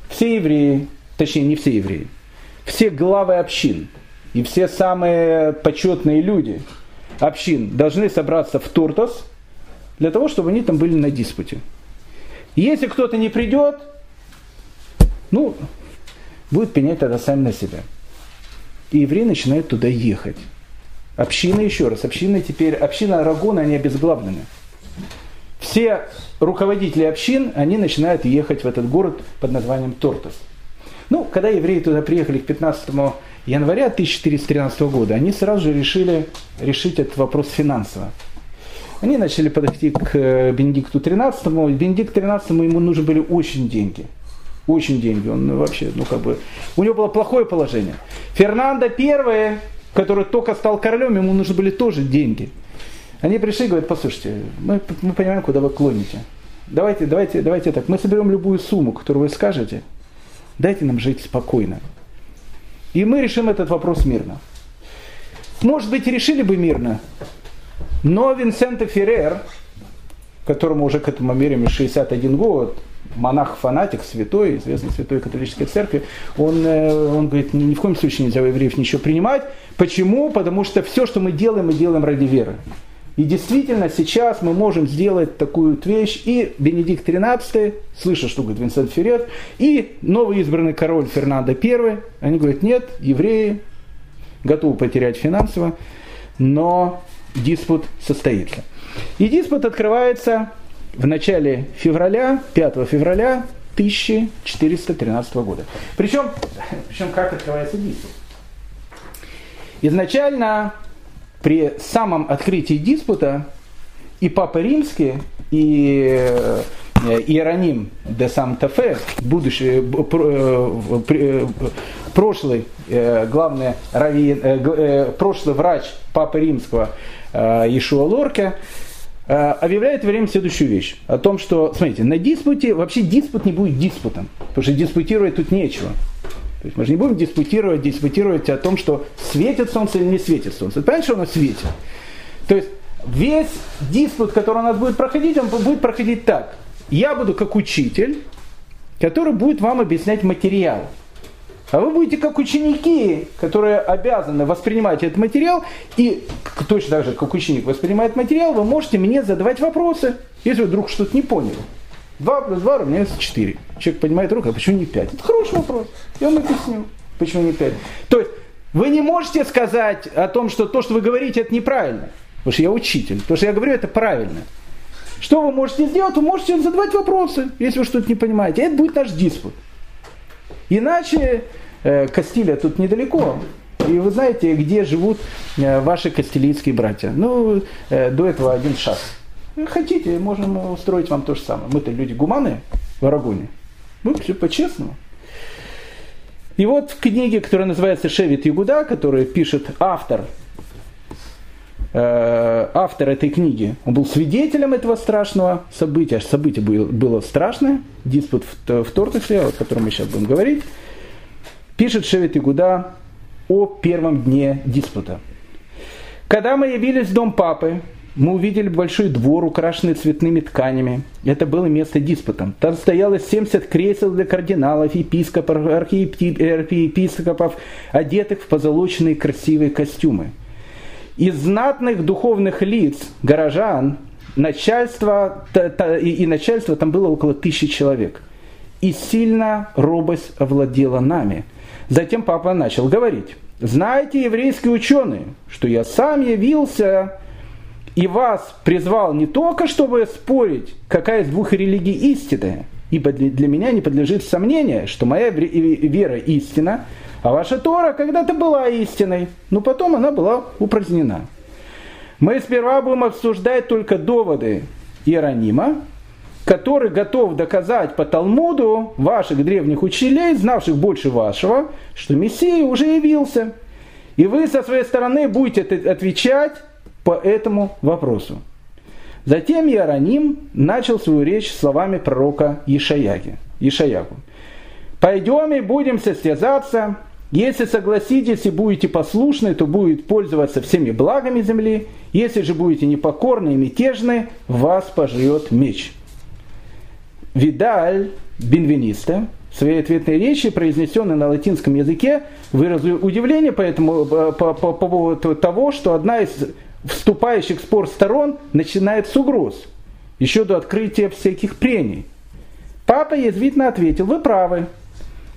все евреи, точнее не все евреи, все главы общин, и все самые почетные люди общин должны собраться в Туртос для того, чтобы они там были на диспуте. если кто-то не придет, ну, будет пенять тогда сами на себя. И евреи начинают туда ехать. Община, еще раз, община теперь, община Арагона, они обезглавлены. Все руководители общин, они начинают ехать в этот город под названием Тортос. Ну, когда евреи туда приехали к 15 января 1413 года они сразу же решили решить этот вопрос финансово. Они начали подойти к э, Бенедикту XIII. Бенедикт XIII ему нужны были очень деньги. Очень деньги. Он вообще, ну как бы, у него было плохое положение. Фернандо I, который только стал королем, ему нужны были тоже деньги. Они пришли и говорят, послушайте, мы, мы понимаем, куда вы клоните. Давайте, давайте, давайте так, мы соберем любую сумму, которую вы скажете, дайте нам жить спокойно. И мы решим этот вопрос мирно. Может быть, решили бы мирно, но Винсенто Феррер, которому уже к этому времени 61 год, монах-фанатик, святой, известный святой католической церкви, он, э, он говорит, ни в коем случае нельзя у евреев ничего принимать. Почему? Потому что все, что мы делаем, мы делаем ради веры. И действительно, сейчас мы можем сделать такую вещь, и Бенедикт XIII, слыша, что говорит Винсент Феррер, и новый избранный король Фернандо I, они говорят, нет, евреи готовы потерять финансово, но диспут состоится. И диспут открывается в начале февраля, 5 февраля 1413 года. Причем, причем как открывается диспут? Изначально при самом открытии диспута и Папа Римский, и Иероним де Санта-Фе, будущий, прошлый, главный, раввин, прошлый врач Папы Римского Ишуа Лорке, объявляет время следующую вещь. О том, что, смотрите, на диспуте, вообще диспут не будет диспутом, потому что диспутировать тут нечего. То есть мы же не будем диспутировать, диспутировать о том, что светит солнце или не светит солнце. Понятно, что оно светит. То есть весь диспут, который у нас будет проходить, он будет проходить так. Я буду как учитель, который будет вам объяснять материал. А вы будете как ученики, которые обязаны воспринимать этот материал, и точно так же, как ученик воспринимает материал, вы можете мне задавать вопросы, если вдруг что-то не поняли. 2 плюс 2 равняется 4. Человек понимает руку, а почему не 5? Это хороший вопрос. Я вам объясню, почему не 5. То есть вы не можете сказать о том, что то, что вы говорите, это неправильно. Потому что я учитель. То, что я говорю, это правильно. Что вы можете сделать? Вы можете задавать вопросы, если вы что-то не понимаете. Это будет наш диспут. Иначе э, Кастилия тут недалеко. И вы знаете, где живут э, ваши кастилийские братья. Ну, э, до этого один шаг. Хотите, можем устроить вам то же самое. Мы-то люди гуманы в Арагоне. Мы все по-честному. И вот в книге, которая называется «Шевит Ягуда», которую пишет автор Э, автор этой книги, он был свидетелем этого страшного события, событие было, было страшное, диспут в, в Тортофле, о котором мы сейчас будем говорить, пишет Шевит Игуда о первом дне диспута. Когда мы явились в дом папы, мы увидели большой двор, украшенный цветными тканями. Это было место диспута. Там стояло 70 кресел для кардиналов, епископов, архиепископов, одетых в позолоченные красивые костюмы – из знатных духовных лиц, горожан, начальство, и начальство там было около тысячи человек. И сильно робость овладела нами. Затем папа начал говорить. Знаете, еврейские ученые, что я сам явился и вас призвал не только, чтобы спорить, какая из двух религий истинная, ибо для меня не подлежит сомнения, что моя вера истина, а ваша Тора когда-то была истиной, но потом она была упразднена. Мы сперва будем обсуждать только доводы Иеронима, который готов доказать по Талмуду ваших древних учителей, знавших больше вашего, что Мессия уже явился. И вы со своей стороны будете отвечать по этому вопросу. Затем Иероним начал свою речь словами пророка Ишаяги. Ишаяку. «Пойдем и будем состязаться, если согласитесь и будете послушны, то будет пользоваться всеми благами земли. Если же будете непокорны и мятежны, вас пожрет меч. Видаль Бенвениста в своей ответной речи, произнесенной на латинском языке, выразил удивление по, этому, по, по, по поводу того, что одна из вступающих в спор сторон начинает с угроз, еще до открытия всяких прений. Папа язвительно ответил, вы правы,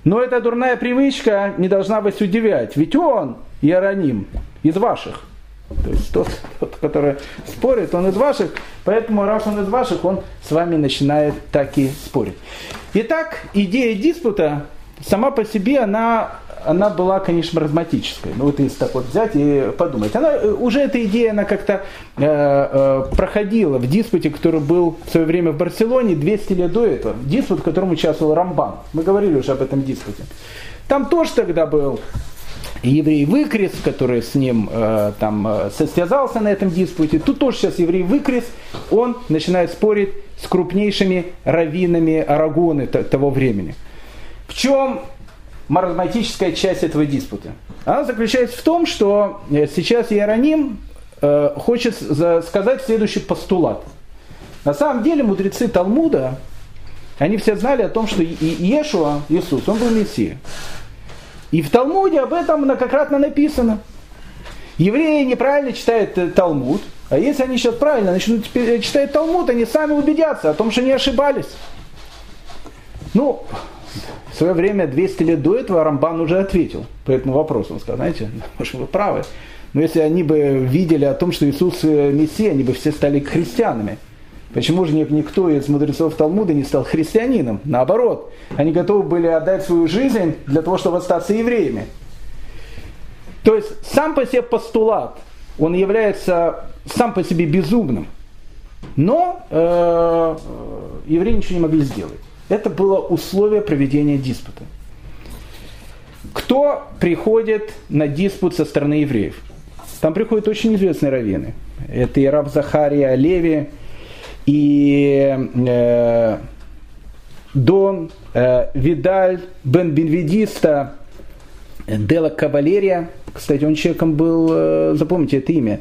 но эта дурная привычка не должна вас удивлять, ведь он Иероним из ваших. То есть тот, тот, который спорит, он из ваших, поэтому раз он из ваших, он с вами начинает так и спорить. Итак, идея диспута сама по себе, она она была, конечно, маразматической. Ну вот если так вот взять и подумать. Она, э, уже эта идея, она как-то э, э, проходила в диспуте, который был в свое время в Барселоне 200 лет до этого. Диспут, в котором участвовал Рамбан. Мы говорили уже об этом диспуте. Там тоже тогда был еврей Выкрес, который с ним э, там э, состязался на этом диспуте. Тут тоже сейчас еврей Выкрес, он начинает спорить с крупнейшими раввинами Арагоны того времени. В чем маразматическая часть этого диспута. Она заключается в том, что э, сейчас Иероним э, хочет сказать следующий постулат. На самом деле мудрецы Талмуда, они все знали о том, что Иешуа, Иисус, он был Мессия. И в Талмуде об этом многократно написано. Евреи неправильно читают э, Талмуд, а если они сейчас правильно начнут читать Талмуд, они сами убедятся о том, что не ошибались. Ну, в свое время, 200 лет до этого, Рамбан уже ответил по этому вопросу. Он сказал, знаете, может, вы правы. Но если они бы видели о том, что Иисус э, Мессия, они бы все стали христианами. Почему же никто из мудрецов Талмуда не стал христианином? Наоборот, они готовы были отдать свою жизнь для того, чтобы остаться евреями. То есть сам по себе постулат, он является сам по себе безумным. Но э, евреи ничего не могли сделать. Это было условие проведения диспута. Кто приходит на диспут со стороны евреев? Там приходят очень известные раввины. Это и раб Захария Леви, и э, Дон э, Видаль Бен Бенведиста Дела Кавалерия. Кстати, он человеком был, э, запомните это имя,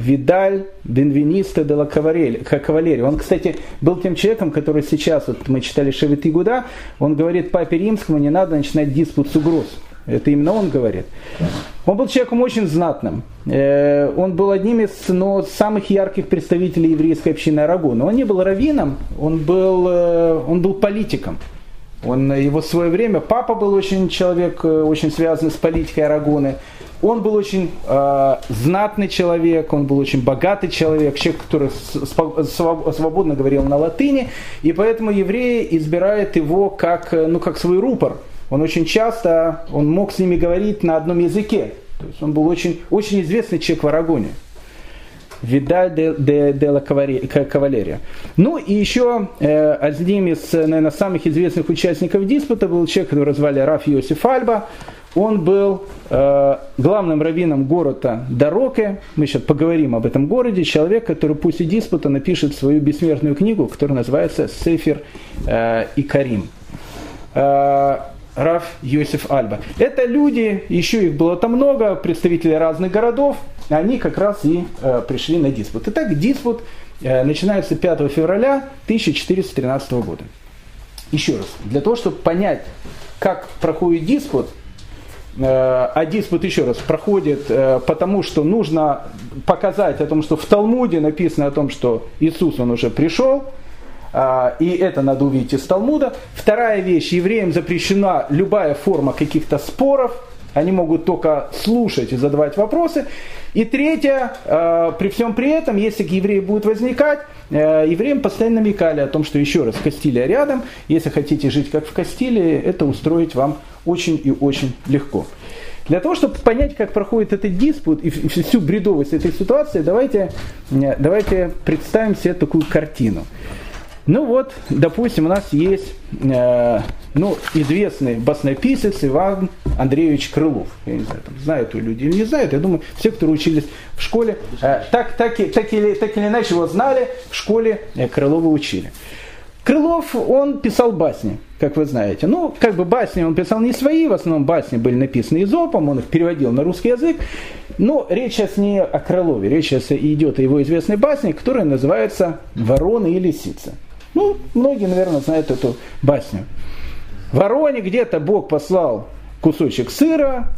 Видаль Бенвениста де ла Кавалери. Он, кстати, был тем человеком, который сейчас, вот мы читали Шевит Игуда, он говорит папе римскому, не надо начинать диспут с угроз. Это именно он говорит. Он был человеком очень знатным. Э, он был одним из ну, самых ярких представителей еврейской общины Арагона. Он не был раввином, он был, э, он был политиком. Он, его в свое время, папа был очень человек, э, очень связанный с политикой Арагоны. Он был очень э, знатный человек, он был очень богатый человек, человек, который свободно говорил на латыни, и поэтому евреи избирают его как, ну, как свой рупор. Он очень часто, он мог с ними говорить на одном языке. То есть он был очень, очень известный человек в Арагоне. Видаль де, де, де ла Кавалерия. Ну и еще э, одним из, наверное, самых известных участников диспута был человек, которого звали Раф Йосиф Альба. Он был э, главным раввином города Дороке. Мы сейчас поговорим об этом городе. Человек, который после диспута напишет свою бессмертную книгу, которая называется «Сефер э, и Карим». Э, Раф Йосиф Альба. Это люди, еще их было там много, представители разных городов, они как раз и э, пришли на диспут. Итак, диспут э, начинается 5 февраля 1413 года. Еще раз, для того, чтобы понять, как проходит диспут, э, а диспут, еще раз, проходит э, потому, что нужно показать о том, что в Талмуде написано о том, что Иисус, Он уже пришел, а, и это надо увидеть из Талмуда. Вторая вещь, евреям запрещена любая форма каких-то споров, они могут только слушать и задавать вопросы. И третье, а, при всем при этом, если к еврею будет возникать, а, евреям постоянно намекали о том, что еще раз, Кастилия рядом, если хотите жить как в Кастилии, это устроить вам очень и очень легко. Для того, чтобы понять, как проходит этот диспут и всю бредовость этой ситуации, давайте, давайте представим себе такую картину. Ну вот, допустим, у нас есть э, ну, известный баснописец Иван Андреевич Крылов. Я не знаю, там, знают люди или не знают. Я думаю, все, кто учились в школе, э, так, так, так, или, так или иначе его знали, в школе э, Крылова учили. Крылов, он писал басни, как вы знаете. Ну, как бы басни он писал не свои, в основном басни были написаны изопом, он их переводил на русский язык. Но речь сейчас не о Крылове, речь сейчас идет о его известной басне, которая называется «Ворона и лисица». Ну, многие, наверное, знают эту басню. Вороне где-то Бог послал кусочек сыра,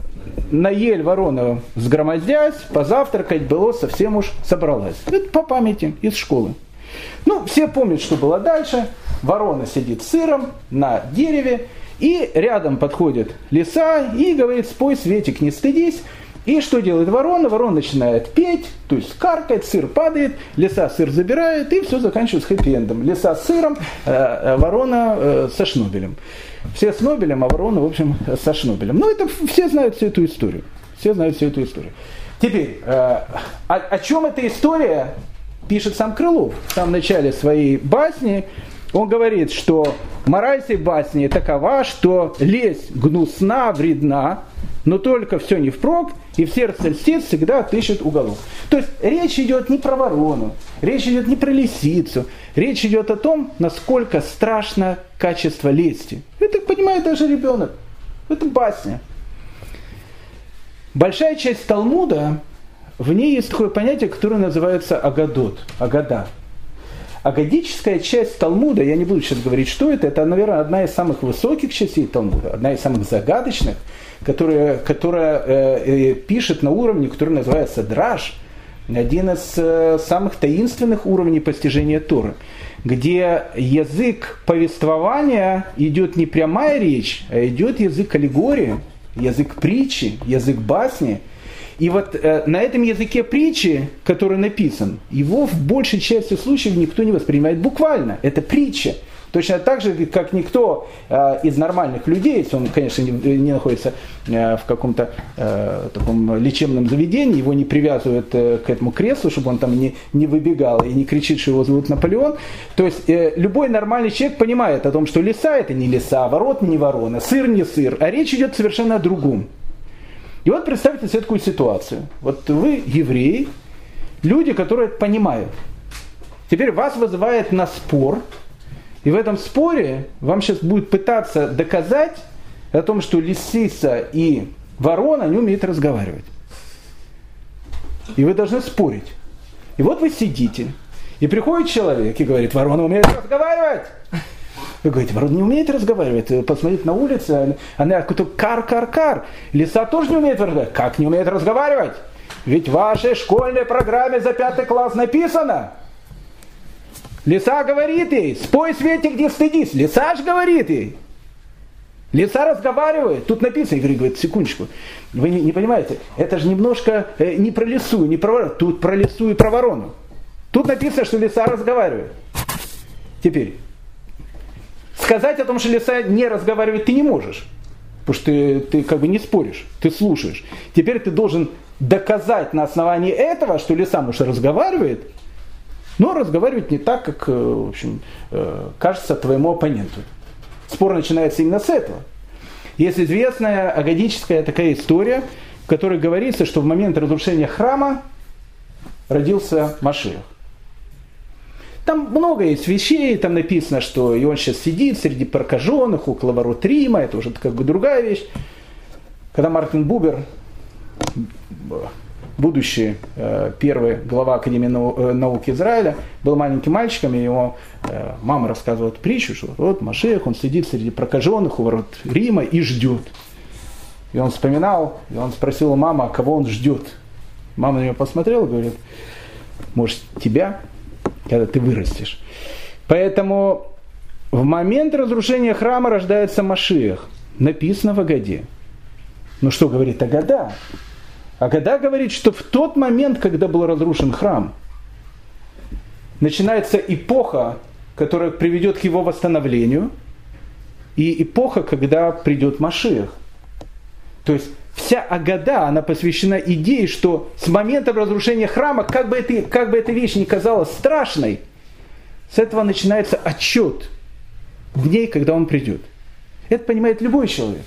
на ель ворона сгромоздясь, позавтракать было совсем уж собралась. Это по памяти из школы. Ну, все помнят, что было дальше. Ворона сидит сыром на дереве, и рядом подходит лиса и говорит, спой, Светик, не стыдись, и что делает ворона? Ворона начинает петь, то есть каркает, сыр падает, лиса сыр забирает, и все заканчивается хэппи-эндом. Лиса с сыром, э, э, ворона э, со шнобелем. Все с Нобелем, а ворона, в общем, со шнобелем. Ну, это все знают всю эту историю. Все знают всю эту историю. Теперь, о, о чем эта история пишет сам Крылов в самом начале своей басни. Он говорит, что мораль этой басни такова, что лезь гнусна, вредна, но только все не впрок, и в сердце льстец всегда отыщет уголок. То есть речь идет не про ворону, речь идет не про лисицу, речь идет о том, насколько страшно качество лести. Это понимает даже ребенок. Это басня. Большая часть Талмуда, в ней есть такое понятие, которое называется агадот, агада. Агадическая часть Талмуда, я не буду сейчас говорить, что это, это, наверное, одна из самых высоких частей Талмуда, одна из самых загадочных – которая, которая э, э, пишет на уровне, который называется драж, один из э, самых таинственных уровней постижения Торы, где язык повествования идет не прямая речь, а идет язык аллегории, язык притчи, язык басни. И вот э, на этом языке притчи, который написан, его в большей части случаев никто не воспринимает буквально. Это притча. Точно так же, как никто э, из нормальных людей, если он, конечно, не, находится э, в каком-то э, таком лечебном заведении, его не привязывают к этому креслу, чтобы он там не, не выбегал и не кричит, что его зовут Наполеон. То есть любой нормальный человек понимает о том, что леса это не леса, ворот не ворона, сыр не сыр, а речь идет совершенно о другом. И вот представьте себе такую ситуацию. Вот вы евреи, люди, которые это понимают. Теперь вас вызывает на спор, и в этом споре вам сейчас будет пытаться доказать о том, что лисица и ворона не умеют разговаривать. И вы должны спорить. И вот вы сидите, и приходит человек и говорит, ворона умеет разговаривать. Вы говорите, ворона не умеет разговаривать. Посмотрите на улице, она какой-то кар-кар-кар. Лиса тоже не умеет разговаривать. Как не умеет разговаривать? Ведь в вашей школьной программе за пятый класс написано. Лиса говорит ей, спой Свете, где стыдись. Лиса же говорит ей. Лиса разговаривает. Тут написано, Игорь говорит, секундочку. Вы не, не понимаете, это же немножко э, не про лису, не про ворону. Тут про лису и про ворону. Тут написано, что лиса разговаривает. Теперь, сказать о том, что лиса не разговаривает, ты не можешь. Потому что ты, ты как бы не споришь, ты слушаешь. Теперь ты должен доказать на основании этого, что лиса, может, разговаривает, но разговаривает не так, как э, в общем, э, кажется твоему оппоненту. Спор начинается именно с этого. Есть известная агадическая такая история, в которой говорится, что в момент разрушения храма родился Машиах. Там много есть вещей, там написано, что и он сейчас сидит среди прокаженных, около ворот Рима, это уже как бы другая вещь. Когда Мартин Бубер, будущий э, первый глава Академии э, наук Израиля, был маленьким мальчиком, и его э, мама рассказывает притчу, что вот Машех, он сидит среди прокаженных у ворот Рима и ждет. И он вспоминал, и он спросил у мамы, а кого он ждет. Мама на него посмотрела говорит, может, тебя? когда ты вырастешь. Поэтому в момент разрушения храма рождается Машиах. Написано в Агаде. Ну что говорит Агада? Агада говорит, что в тот момент, когда был разрушен храм, начинается эпоха, которая приведет к его восстановлению, и эпоха, когда придет Машиах. То есть вся Агада, она посвящена идее, что с момента разрушения храма, как бы, это, как бы эта вещь не казалась страшной, с этого начинается отчет дней, когда он придет. Это понимает любой человек.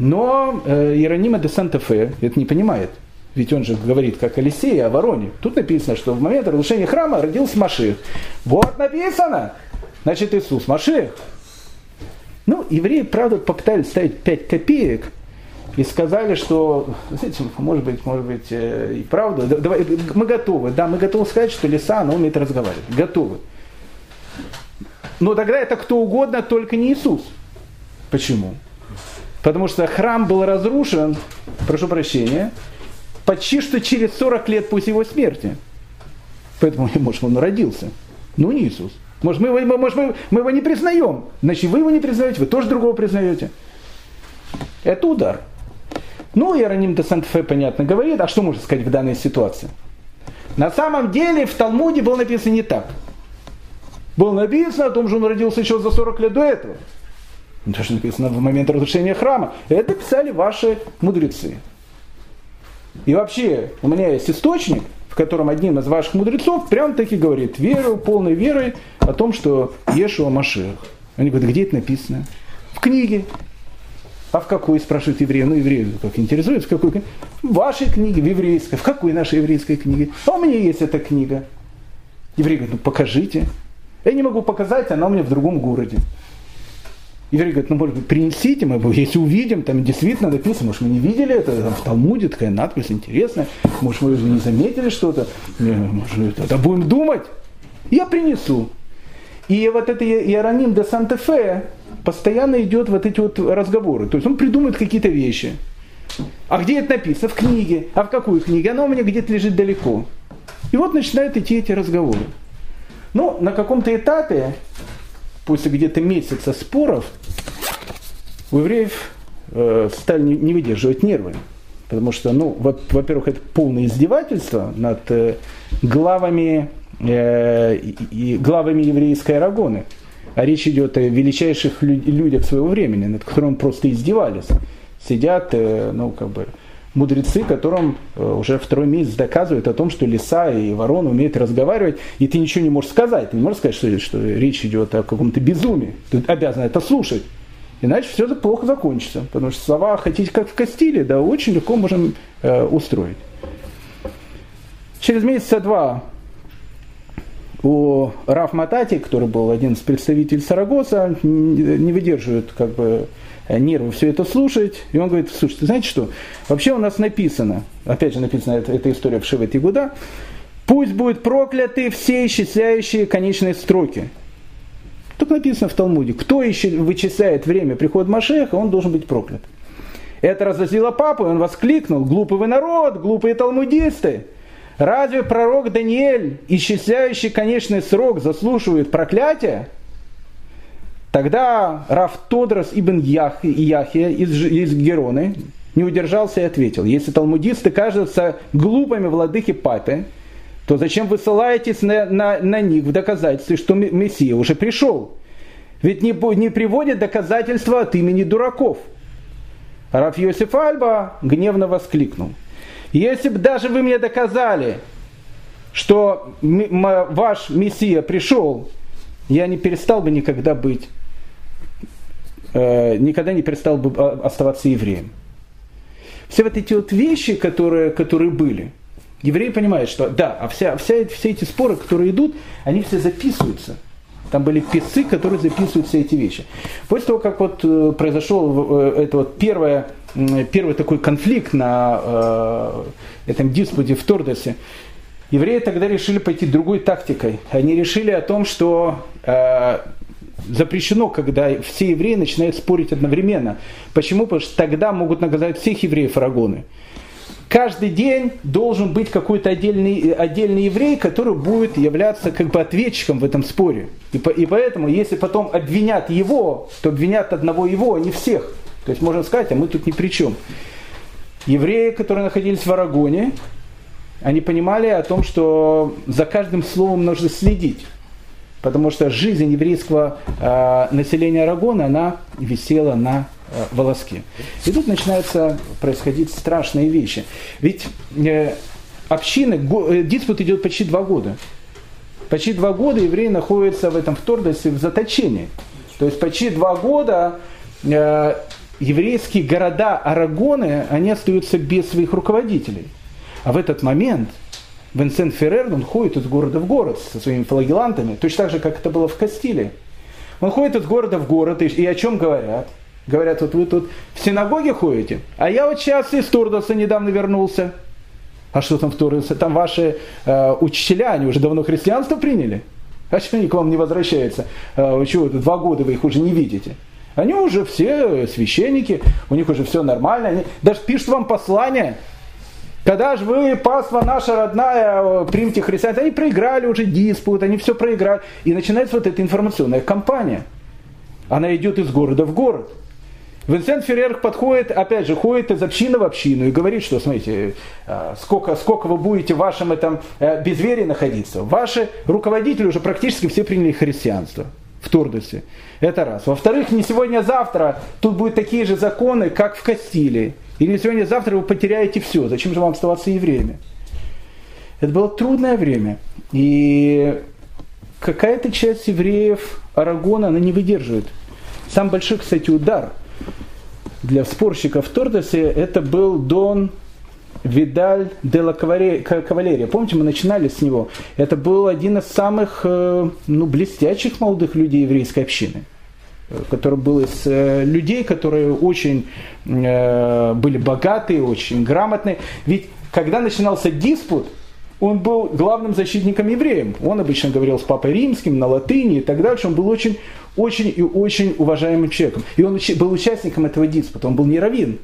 Но э, Иеронима де Санта-Фе это не понимает. Ведь он же говорит, как Алисей о вороне. Тут написано, что в момент разрушения храма родился Маших. Вот написано. Значит, Иисус Маших. Ну, евреи, правда, попытались ставить 5 копеек – и сказали, что, знаете, может быть, может быть, э, и правда, давай, мы готовы, да, мы готовы сказать, что лиса, она умеет разговаривать, готовы. Но тогда это кто угодно, только не Иисус. Почему? Потому что храм был разрушен, прошу прощения, почти что через 40 лет после его смерти. Поэтому, может, он родился. Ну, не Иисус. Может, мы, может мы, мы его не признаем. Значит, вы его не признаете, вы тоже другого признаете. Это удар. Ну, Иероним де Сант-Фе, понятно, говорит, а что можно сказать в данной ситуации? На самом деле в Талмуде было написано не так. Было написано о том, что он родился еще за 40 лет до этого. Ну, то, что написано в момент разрушения храма. Это писали ваши мудрецы. И вообще, у меня есть источник, в котором одним из ваших мудрецов прям таки говорит, веру, полной верой о том, что Ешуа Машех. Они говорят, где это написано? В книге. А в какой, спрашивают евреи? Ну, евреи как интересуются, в какой В вашей книге, в еврейской. В какой нашей еврейской книге? А у меня есть эта книга. Еврей говорит, ну покажите. Я не могу показать, она у меня в другом городе. Еврей говорит, ну может быть принесите, мы если увидим, там действительно написано, может мы не видели это, там в Талмуде такая надпись интересная, может мы не заметили что-то, может тогда будем думать. Я принесу. И вот это Иероним де Санте-Фе, постоянно идет вот эти вот разговоры. То есть он придумает какие-то вещи. А где это написано? В книге. А в какой книге? Она у меня где-то лежит далеко. И вот начинают идти эти разговоры. Но на каком-то этапе, после где-то месяца споров, у евреев э, стали не, выдерживать нервы. Потому что, ну, во-первых, это полное издевательство над э, главами, э, главами еврейской арагоны. а речь идет о величайших людях своего времени, над которыми просто издевались. Сидят, ну, как бы, мудрецы, которым э, уже второй месяц доказывают о том, что лиса и ворона умеют разговаривать, и ты ничего не можешь сказать. Ты не можешь сказать, что, что речь идет о каком-то безумии. Ты обязан это слушать. Иначе все это плохо закончится. Потому что слова хотите как в Кастиле, да, очень легко можем э, устроить. Через месяца два у Раф Матати, который был один из представителей Сарагоса, не выдерживает как бы нервы все это слушать, и он говорит, слушайте, знаете что, вообще у нас написано, опять же написано эта, эта история в Шевет Игуда, пусть будут прокляты все исчисляющие конечные строки. Тут написано в Талмуде, кто еще вычисляет время прихода Машеха, он должен быть проклят. Это разозлило папу, и он воскликнул, глупый вы народ, глупые талмудисты. Разве пророк Даниэль, исчисляющий конечный срок, заслуживает проклятия? Тогда Раф Тодрос ибн Ях, Яхия из, из Героны не удержался и ответил, если талмудисты кажутся глупыми владыки папы, то зачем вы ссылаетесь на, на, на них в доказательстве, что Мессия уже пришел? Ведь не, не приводят доказательства от имени дураков. Раф Йосиф Альба гневно воскликнул. Если бы даже вы мне доказали, что ваш Мессия пришел, я не перестал бы никогда быть никогда не перестал бы а, оставаться евреем. Все вот эти вот вещи, которые, которые были, евреи понимают, что да, а вся, вся, все эти споры, которые идут, они все записываются. Там были писцы, которые записывают все эти вещи. После того, как вот э, произошел э, это вот первое, первый такой конфликт на э, этом диспуте в Тордосе, евреи тогда решили пойти другой тактикой. Они решили о том, что э, запрещено, когда все евреи начинают спорить одновременно. Почему? Потому что тогда могут наказать всех евреев арагоны. Каждый день должен быть какой-то отдельный, отдельный еврей, который будет являться как бы ответчиком в этом споре. И, по, и поэтому, если потом обвинят его, то обвинят одного его, а не всех. То есть можно сказать, а мы тут ни при чем. Евреи, которые находились в Арагоне, они понимали о том, что за каждым словом нужно следить потому что жизнь еврейского э, населения Арагона, она висела на э, волоске. И тут начинаются происходить страшные вещи. Ведь э, общины, го, э, диспут идет почти два года. Почти два года евреи находятся в этом втордосе в заточении. То есть почти два года э, еврейские города Арагоны, они остаются без своих руководителей. А в этот момент Винсент Феррер, он ходит из города в город со своими флагелантами, точно так же, как это было в Кастиле. Он ходит из города в город, и, и о чем говорят? Говорят, вот вы тут в синагоге ходите, а я вот сейчас из Турдоса недавно вернулся. А что там в Турдосе? Там ваши э, учителя, они уже давно христианство приняли. А что они к вам не возвращаются? Э, чего, два года вы их уже не видите? Они уже все священники, у них уже все нормально. Они даже пишут вам послания, когда же вы, паства наша родная, примите христианство, они проиграли уже диспут, они все проиграли. И начинается вот эта информационная кампания. Она идет из города в город. Винсент Феррер подходит, опять же, ходит из общины в общину и говорит, что, смотрите, э, сколько, сколько вы будете в вашем этом э, безверии находиться. Ваши руководители уже практически все приняли христианство в Турдосе. Это раз. Во-вторых, не сегодня, а завтра тут будут такие же законы, как в Кастилии. Или сегодня, завтра вы потеряете все. Зачем же вам оставаться евреями? Это было трудное время. И какая-то часть евреев Арагона, она не выдерживает. Сам большой, кстати, удар для спорщиков Тордосе, это был Дон Видаль де ла Кавалерия. Помните, мы начинали с него. Это был один из самых э, ну, блестящих молодых людей еврейской общины который был из э, людей, которые очень э, были богатые, очень грамотные. Ведь когда начинался диспут, он был главным защитником евреев. Он обычно говорил с папой римским на латыни и так дальше. Он был очень, очень и очень уважаемым человеком. И он был участником этого диспута. Он был не раввин.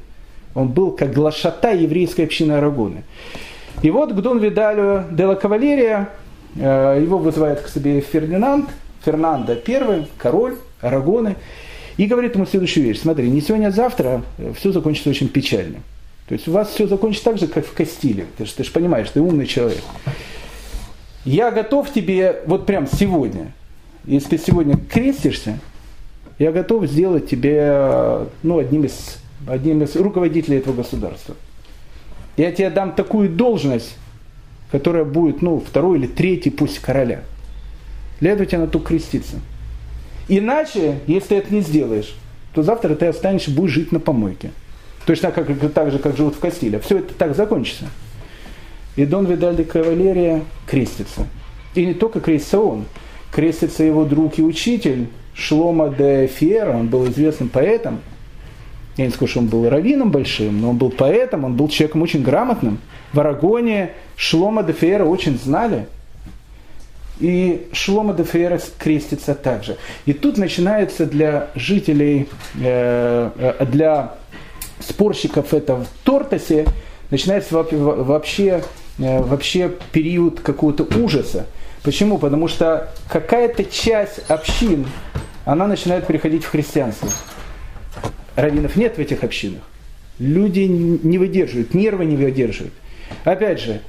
Он был как глашата еврейской общины Арагоны. И вот к Дон Видалю де ла Кавалерия, э, его вызывает к себе Фердинанд, Фернандо I, король, Арагоны, и говорит ему следующую вещь. Смотри, не сегодня, а завтра э, все закончится очень печально. То есть у вас все закончится так же, как в Кастиле. Ты же, ты же понимаешь, ты умный человек. Я готов тебе вот прям сегодня если ты сегодня крестишься, я готов сделать тебя ну, одним, из, одним из руководителей этого государства. Я тебе дам такую должность, которая будет, ну, второй или третий пусть короля. Для этого тебе надо тут креститься. Иначе, если ты это не сделаешь, то завтра ты останешься, будешь жить на помойке. Точно так, как, так же, как живут в Кастиле. Все это так закончится. И Дон Видаль де Кавалерия крестится. И не только крестится он. Крестится его друг и учитель Шлома де Фиера. Он был известным поэтом. Я не скажу, что он был раввином большим, но он был поэтом, он был человеком очень грамотным. В Арагоне Шлома де Фиера очень знали. И Шлома де Фиера крестится также. И тут начинается для жителей, э, э для спорщиков это в Тортосе, начинается вообще, э, вообще период какого-то ужаса. Почему? Потому что какая-то часть общин, она начинает приходить в христианство. Раввинов нет в этих общинах. Люди не выдерживают, нервы не выдерживают. Опять же,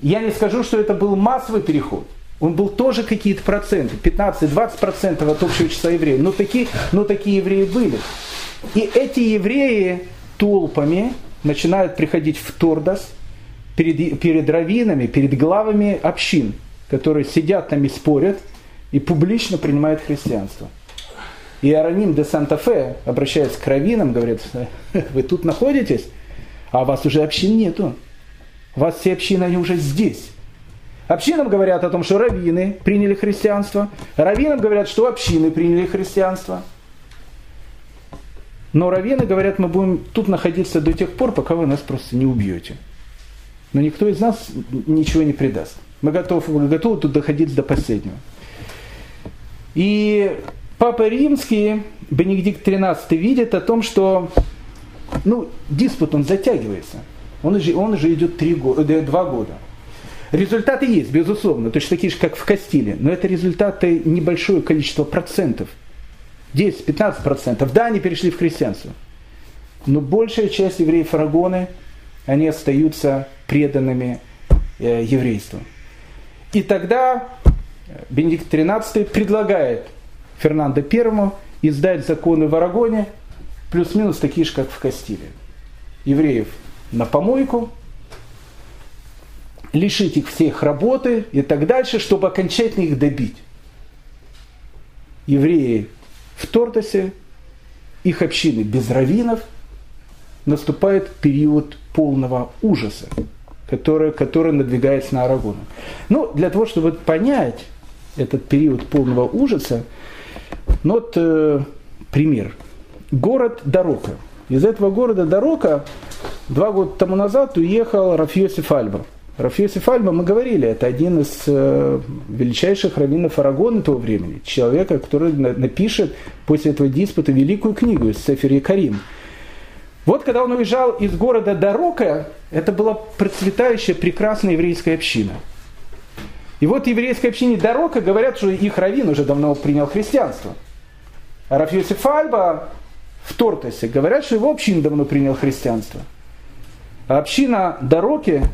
я не скажу, что это был массовый переход. Он был тоже какие-то проценты, 15-20% от общего числа евреев. Но такие, но такие евреи были. И эти евреи толпами начинают приходить в Тордос перед, перед раввинами, перед главами общин, которые сидят там и спорят, и публично принимают христианство. И Ароним де Санта-Фе, обращаясь к раввинам, говорит, вы тут находитесь, а у вас уже общин нету. У вас все общины, они уже здесь. Общинам говорят о том, что раввины приняли христианство. Раввинам говорят, что общины приняли христианство. Но раввины говорят, мы будем тут находиться до тех пор, пока вы нас просто не убьете. Но никто из нас ничего не предаст. Мы готовы, мы готовы тут доходить до последнего. И Папа Римский, Бенедикт XIII, видит о том, что ну, диспут он затягивается. Он уже, он уже идет три года, э, два года. Результаты есть, безусловно, точно такие же, как в Кастиле, но это результаты небольшое количество процентов – 10-15%. Да, они перешли в христианство. Но большая часть евреев Арагоны, они остаются преданными э, еврейству. И тогда Бенедикт XIII предлагает Фернандо I издать законы в Арагоне, плюс-минус такие же, как в Кастиле. Евреев на помойку, лишить их всех работы и так дальше, чтобы окончательно их добить. Евреи в Тортосе, их общины без раввинов, наступает период полного ужаса, который, который надвигается на Арагону. Ну, для того, чтобы понять этот период полного ужаса, ну вот э, пример. Город Дорока. Из этого города Дорока два года тому назад уехал Рафьосиф Альба. Рафиосиф Альба, мы говорили, это один из э, величайших раввинов Арагона того времени, человека, который напишет после этого диспута великую книгу из Сефер Карим. Вот когда он уезжал из города Дорока, это была процветающая, прекрасная еврейская община. И вот еврейской общине Дорока говорят, что их раввин уже давно принял христианство. А Рафиосиф Альба в Тортосе говорят, что его община давно принял христианство. А община Дороки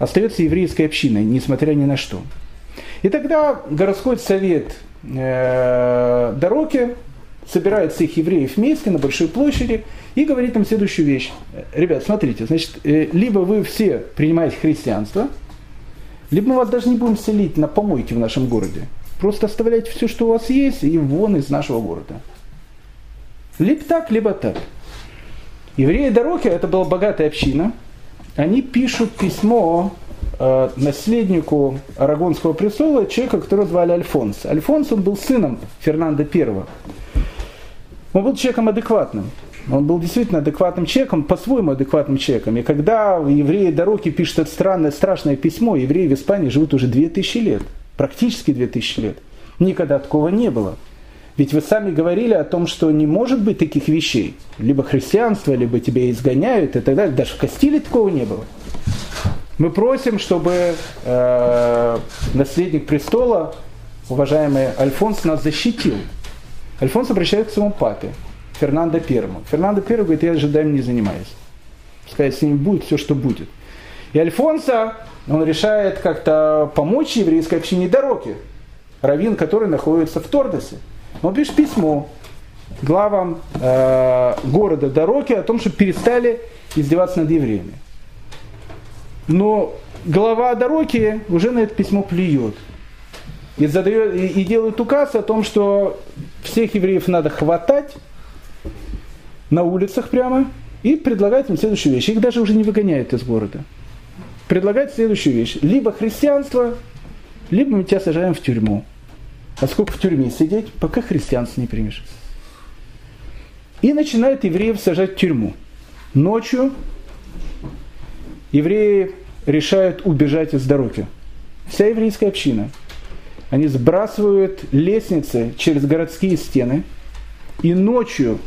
остается еврейской общиной, несмотря ни на что. И тогда городской совет э, Дороки собирает всех евреев вместе на большой площади и говорит им следующую вещь. Ребят, смотрите, значит, э, либо вы все принимаете христианство, либо мы вас даже не будем селить на помойке в нашем городе. Просто оставляйте все, что у вас есть, и вон из нашего города. Либо так, либо так. Евреи Дороки, это была богатая община, они пишут письмо э, наследнику Арагонского престола, человека, которого звали Альфонс. Альфонс, он был сыном Фернанда I. Он был человеком адекватным. Он был действительно адекватным человеком, по-своему адекватным человеком. И когда евреи дороги пишут это странное, страшное письмо, евреи в Испании живут уже 2000 лет, практически 2000 лет. Никогда такого не было. Ведь вы сами говорили о том, что не может быть таких вещей. Либо христианство, либо тебя изгоняют и так далее. Даже в Кастиле такого не было. Мы просим, чтобы э, наследник престола, уважаемый Альфонс, нас защитил. Альфонс обращается к своему папе, Фернандо Первому. Фернандо Первый говорит, я ожидаем не занимаюсь. Сказать, с ним будет все, что будет. И Альфонса, он решает как-то помочь еврейской общине дороге. раввин, который находится в Тордосе. Он пишет письмо главам э, города Дороки о том, что перестали издеваться над евреями. Но глава Дороки уже на это письмо плюет. И, задает, и, и делает указ о том, что всех евреев надо хватать на улицах прямо и предлагает им следующую вещь. Их даже уже не выгоняют из города. Предлагает следующую вещь. Либо христианство, либо мы тебя сажаем в тюрьму. А сколько в тюрьме сидеть, пока христианство не примешь. И начинает евреев сажать в тюрьму. Ночью евреи решают убежать из дороги. Вся еврейская община. Они сбрасывают лестницы через городские стены. И ночью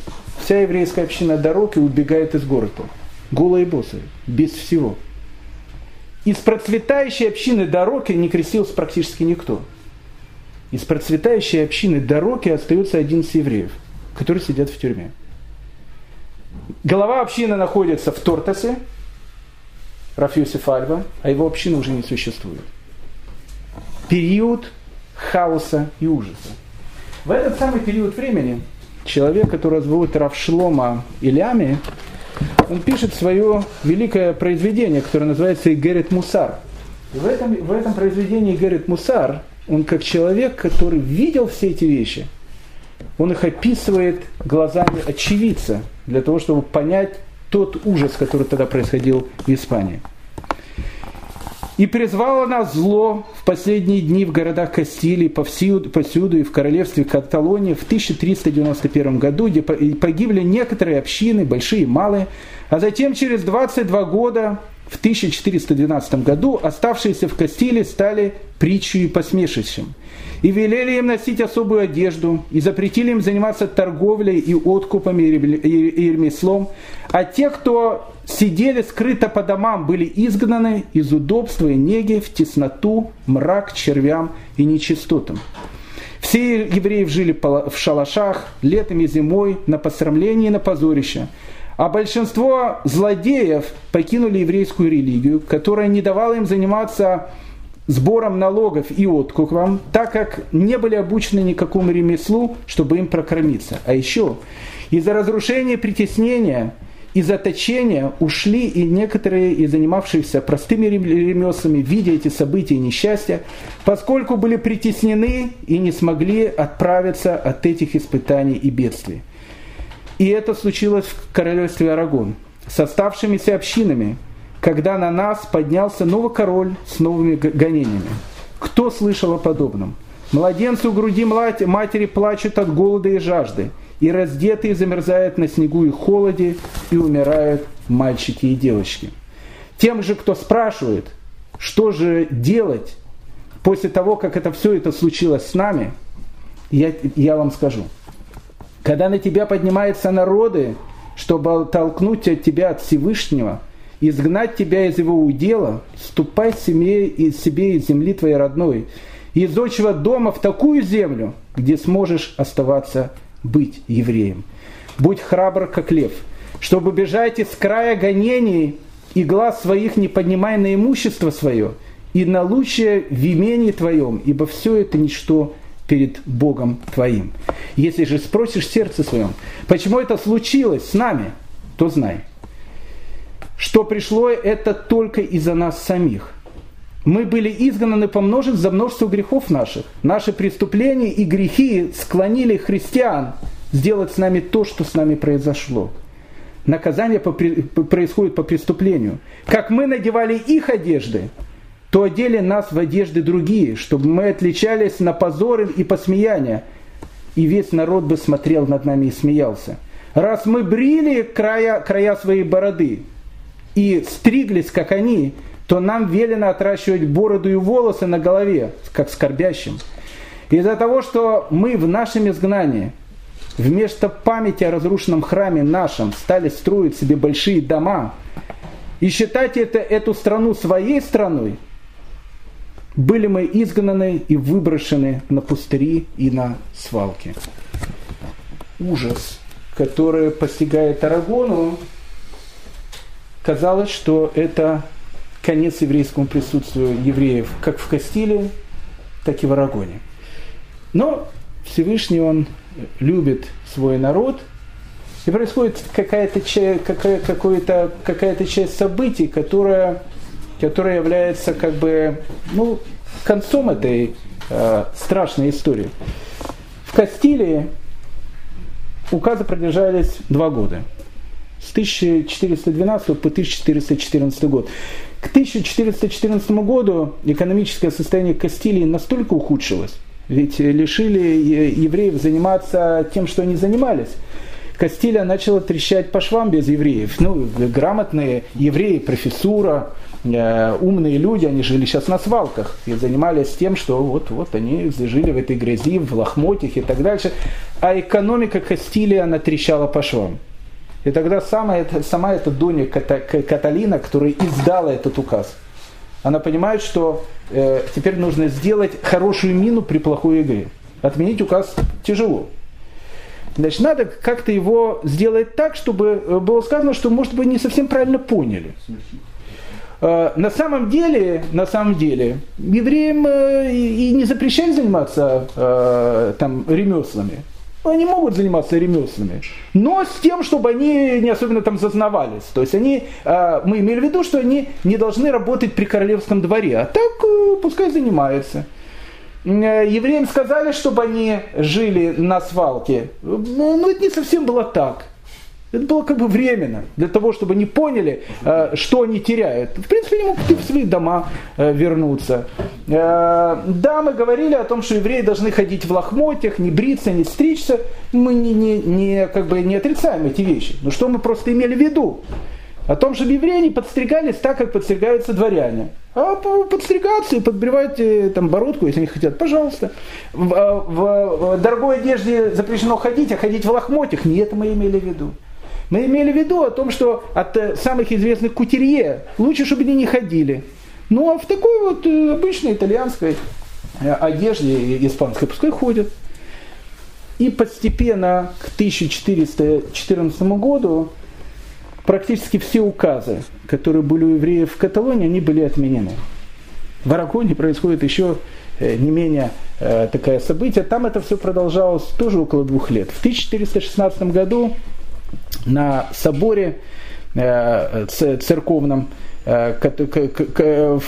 вся еврейская община дороги убегает из города. Голые боссы, без всего. Из процветающей общины дороги не крестился практически никто. Из процветающей общины дороги остается один из евреев, которые сидят в тюрьме. Голова общины находится в Тортасе, Рафьюсиф Альва, а его община уже не существует. Период хаоса и ужаса. В этот самый период времени человек, которого зовут Равшлома Илями, он пишет свое великое произведение, которое называется «Игерет Мусар». И в этом, в этом произведении Игерет Мусар, он как человек, который видел все эти вещи, он их описывает глазами очевидца, для того, чтобы понять тот ужас, который тогда происходил в Испании. И призвала нас зло в последние дни в городах Кастилии, повсюду, повсюду и в королевстве Каталонии в 1391 году, где погибли некоторые общины, большие и малые, а затем через 22 года, в 1412 году, оставшиеся в Кастилии стали притчей посмешищем. И велели им носить особую одежду, и запретили им заниматься торговлей и откупами и ремеслом, а те, кто сидели скрыто по домам, были изгнаны из удобства и неги в тесноту, мрак, червям и нечистотам. Все евреи жили в шалашах, летом и зимой, на посрамлении и на позорище. А большинство злодеев покинули еврейскую религию, которая не давала им заниматься сбором налогов и откупом, так как не были обучены никакому ремеслу, чтобы им прокормиться. А еще из-за разрушения и притеснения – из заточения ушли и некоторые из занимавшихся простыми ремеслами, видя эти события и несчастья, поскольку были притеснены и не смогли отправиться от этих испытаний и бедствий. И это случилось в королевстве Арагон с оставшимися общинами, когда на нас поднялся новый король с новыми гонениями. Кто слышал о подобном? Младенцы у груди матери плачут от голода и жажды – и раздетые замерзают на снегу и холоде, и умирают мальчики и девочки. Тем же, кто спрашивает, что же делать после того, как это все это случилось с нами, я, я вам скажу. Когда на тебя поднимаются народы, чтобы толкнуть от тебя от Всевышнего, изгнать тебя из его удела, ступай себе, из себе из земли твоей родной, из отчего дома в такую землю, где сможешь оставаться быть евреем. Будь храбр, как лев, чтобы бежать из края гонений и глаз своих не поднимай на имущество свое, и на лучшее в имении твоем, ибо все это ничто перед Богом твоим. Если же спросишь сердце своем, почему это случилось с нами, то знай, что пришло это только из-за нас самих. Мы были изгнаны по множеству за множество грехов наших. Наши преступления и грехи склонили христиан сделать с нами то, что с нами произошло. Наказание по, происходит по преступлению. Как мы надевали их одежды, то одели нас в одежды другие, чтобы мы отличались на позоры и посмеяния, и весь народ бы смотрел над нами и смеялся. Раз мы брили края, края своей бороды и стриглись, как они, то нам велено отращивать бороду и волосы на голове, как скорбящим. Из-за того, что мы в нашем изгнании вместо памяти о разрушенном храме нашем стали строить себе большие дома и считать это, эту страну своей страной, были мы изгнаны и выброшены на пустыри и на свалки. Ужас, который постигает Арагону, казалось, что это конец еврейскому присутствию евреев как в Кастиле, так и в Арагоне. Но Всевышний, он любит свой народ, и происходит какая-то какая, какая-то, какая-то часть событий, которая, которая является как бы ну, концом этой э, страшной истории. В Кастилии указы продержались два года. С 1412 по 1414 год. К 1414 году экономическое состояние Кастилии настолько ухудшилось, ведь лишили евреев заниматься тем, что они занимались. Кастилия начала трещать по швам без евреев. Ну, грамотные евреи, профессура, умные люди, они жили сейчас на свалках и занимались тем, что вот, вот они жили в этой грязи, в лохмотьях и так дальше. А экономика Кастилии, она трещала по швам. И тогда сама, сама эта Доня Каталина, которая издала этот указ, она понимает, что э, теперь нужно сделать хорошую мину при плохой игре. Отменить указ тяжело. Значит, надо как-то его сделать так, чтобы э, было сказано, что, может быть, не совсем правильно поняли. Э, на самом деле, на самом деле, евреям э, и не запрещают заниматься там ремеслами. Они могут заниматься ремеслами, но с тем, чтобы они не особенно там зазнавались. То есть они, мы имели в виду, что они не должны работать при королевском дворе, а так э, пускай занимаются. Э, евреям сказали, чтобы они жили на свалке. Ну, это не совсем было так. Это было как бы временно, для того, чтобы они поняли, э, что они теряют. В принципе, они могут и в свои дома э, вернуться. Э, да, мы говорили о том, что евреи должны ходить в лохмотьях, не бриться, не стричься. Мы не, не, не, как бы не отрицаем эти вещи. Но что мы просто имели в виду? О том, что евреи не подстригались так, как подстригаются дворяне. А подстригаться и подбривать там бородку, если они хотят, пожалуйста. В, в, в дорогой одежде запрещено ходить, а ходить в лохмотьях, не это мы имели в виду. Мы имели в виду о том, что от э, самых известных кутерье лучше, чтобы они не ходили. Ну а в такой вот э, обычной итальянской э, одежде испанской пускай ходят. И постепенно к 1414 году практически все указы, которые были у евреев в Каталонии, они были отменены. В Арагоне происходит еще не менее такое событие. Там это все продолжалось тоже около двух лет. В 1416 году на соборе э, церковном э,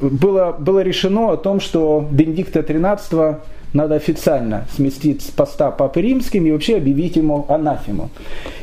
было, было решено о том, что Бенедикта XIII надо официально сместить с поста Папы Римским и вообще объявить ему анафему.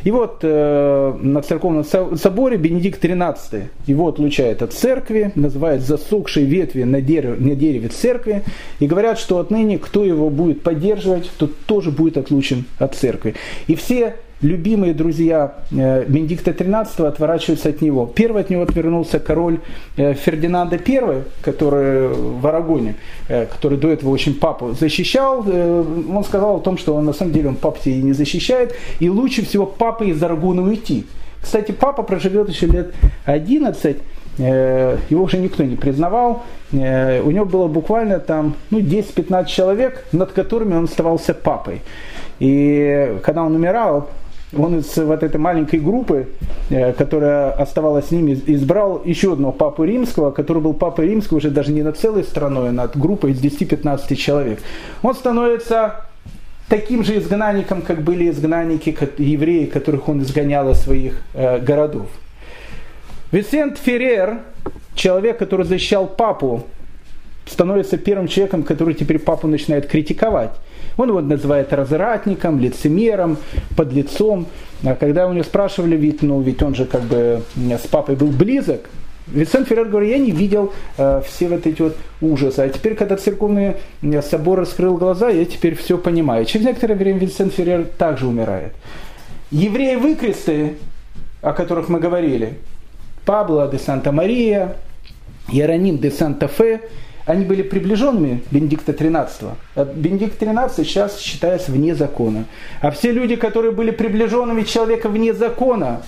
И вот э, на церковном соборе Бенедикт XIII его отлучает от церкви, называет засохшие ветви на дереве, на дереве церкви, и говорят, что отныне кто его будет поддерживать, тот тоже будет отлучен от церкви. И все любимые друзья э, Бенедикта XIII отворачиваются от него. Первый от него отвернулся король э, Фердинанда I, который в Арагоне, э, который до этого очень папу защищал. Он сказал о том, что он на самом деле он папу и не защищает, и лучше всего папы из Арагона уйти. Кстати, папа проживет еще лет 11, его уже никто не признавал. У него было буквально там ну, 10-15 человек, над которыми он оставался папой. И когда он умирал, он из вот этой маленькой группы, э, которая оставалась с ними, избрал еще одного папу римского, который был папой римского уже даже не над целой страной, а над группой из 10-15 человек. Он становится таким же изгнанником, как были изгнанники евреи, которых он изгонял из своих э, городов. Висент Феррер, человек, который защищал папу, становится первым человеком, который теперь папу начинает критиковать. Он его называет развратником, лицемером, подлецом. А когда у него спрашивали, ведь, ну, ведь он же как бы с папой был близок, Винсент Феррер говорит, я не видел э, все вот эти вот ужасы. А теперь, когда церковный собор раскрыл глаза, я теперь все понимаю. Через некоторое время Винсент Феррер также умирает. Евреи-выкресты, о которых мы говорили, Пабло де Санта-Мария, Иероним де Санта-Фе, они были приближенными Бенедикта XIII. А Бенедикт XIII сейчас считается вне закона. А все люди, которые были приближенными человека вне закона,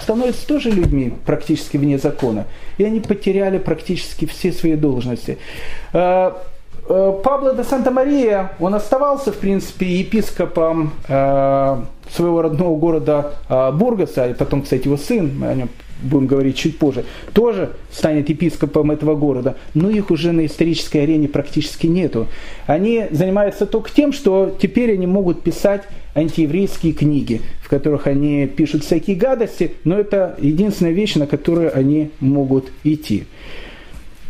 становятся тоже людьми практически вне закона. И они потеряли практически все свои должности. А, а, Пабло де Санта-Мария, он оставался, в принципе, епископом своего родного города а, Бургаса, и потом, кстати, его сын, о нем будем говорить чуть позже, тоже станет епископом этого города, но их уже на исторической арене практически нету. Они занимаются только тем, что теперь они могут писать антиеврейские книги, в которых они пишут всякие гадости, но это единственная вещь, на которую они могут идти.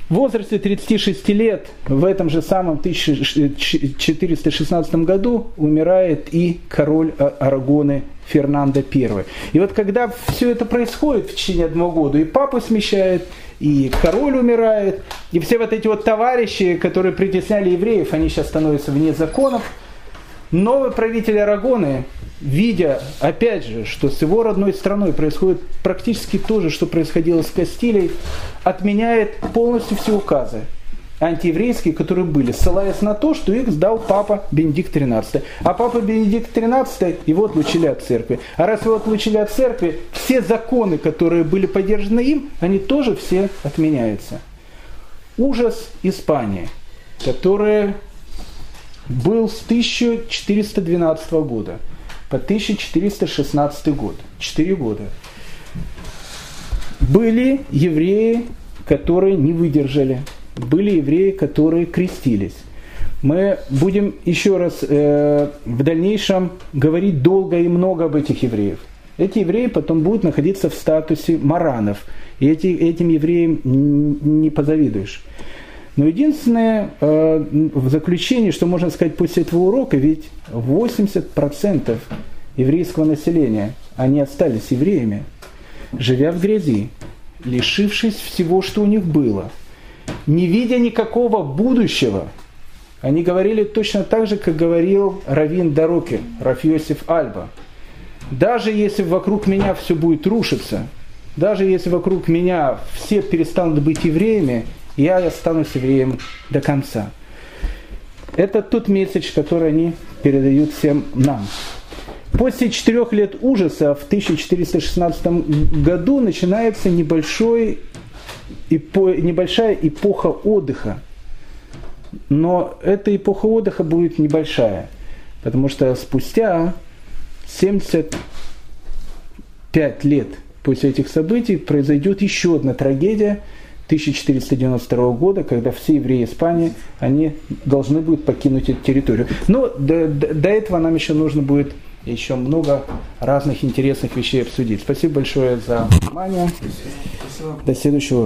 В возрасте 36 лет, в этом же самом 1416 году, умирает и король Арагоны Фернандо I. И вот когда все это происходит в течение одного года, и папу смещает, и король умирает, и все вот эти вот товарищи, которые притесняли евреев, они сейчас становятся вне законов, новый правитель Арагоны видя, опять же, что с его родной страной происходит практически то же, что происходило с Кастилией, отменяет полностью все указы антиеврейские, которые были, ссылаясь на то, что их сдал папа Бенедикт XIII. А папа Бенедикт XIII его отлучили от церкви. А раз его отлучили от церкви, все законы, которые были поддержаны им, они тоже все отменяются. Ужас Испании, который был с 1412 года по 1416 год, 4 года, были евреи, которые не выдержали, были евреи, которые крестились. Мы будем еще раз э, в дальнейшем говорить долго и много об этих евреев. Эти евреи потом будут находиться в статусе маранов. И эти, этим евреям не позавидуешь. Но единственное э, в заключении, что можно сказать после этого урока, ведь 80% еврейского населения, они остались евреями, живя в грязи, лишившись всего, что у них было, не видя никакого будущего. Они говорили точно так же, как говорил Равин Дароки, Рафиосиф Альба. Даже если вокруг меня все будет рушиться, даже если вокруг меня все перестанут быть евреями, я останусь евреем до конца. Это тот месседж, который они передают всем нам. После четырех лет ужаса в 1416 году начинается небольшой, небольшая эпоха отдыха. Но эта эпоха отдыха будет небольшая, потому что спустя 75 лет после этих событий произойдет еще одна трагедия – 1492 года, когда все евреи Испании, они должны будут покинуть эту территорию. Но до, до, до этого нам еще нужно будет еще много разных интересных вещей обсудить. Спасибо большое за внимание. Спасибо. До следующего урока.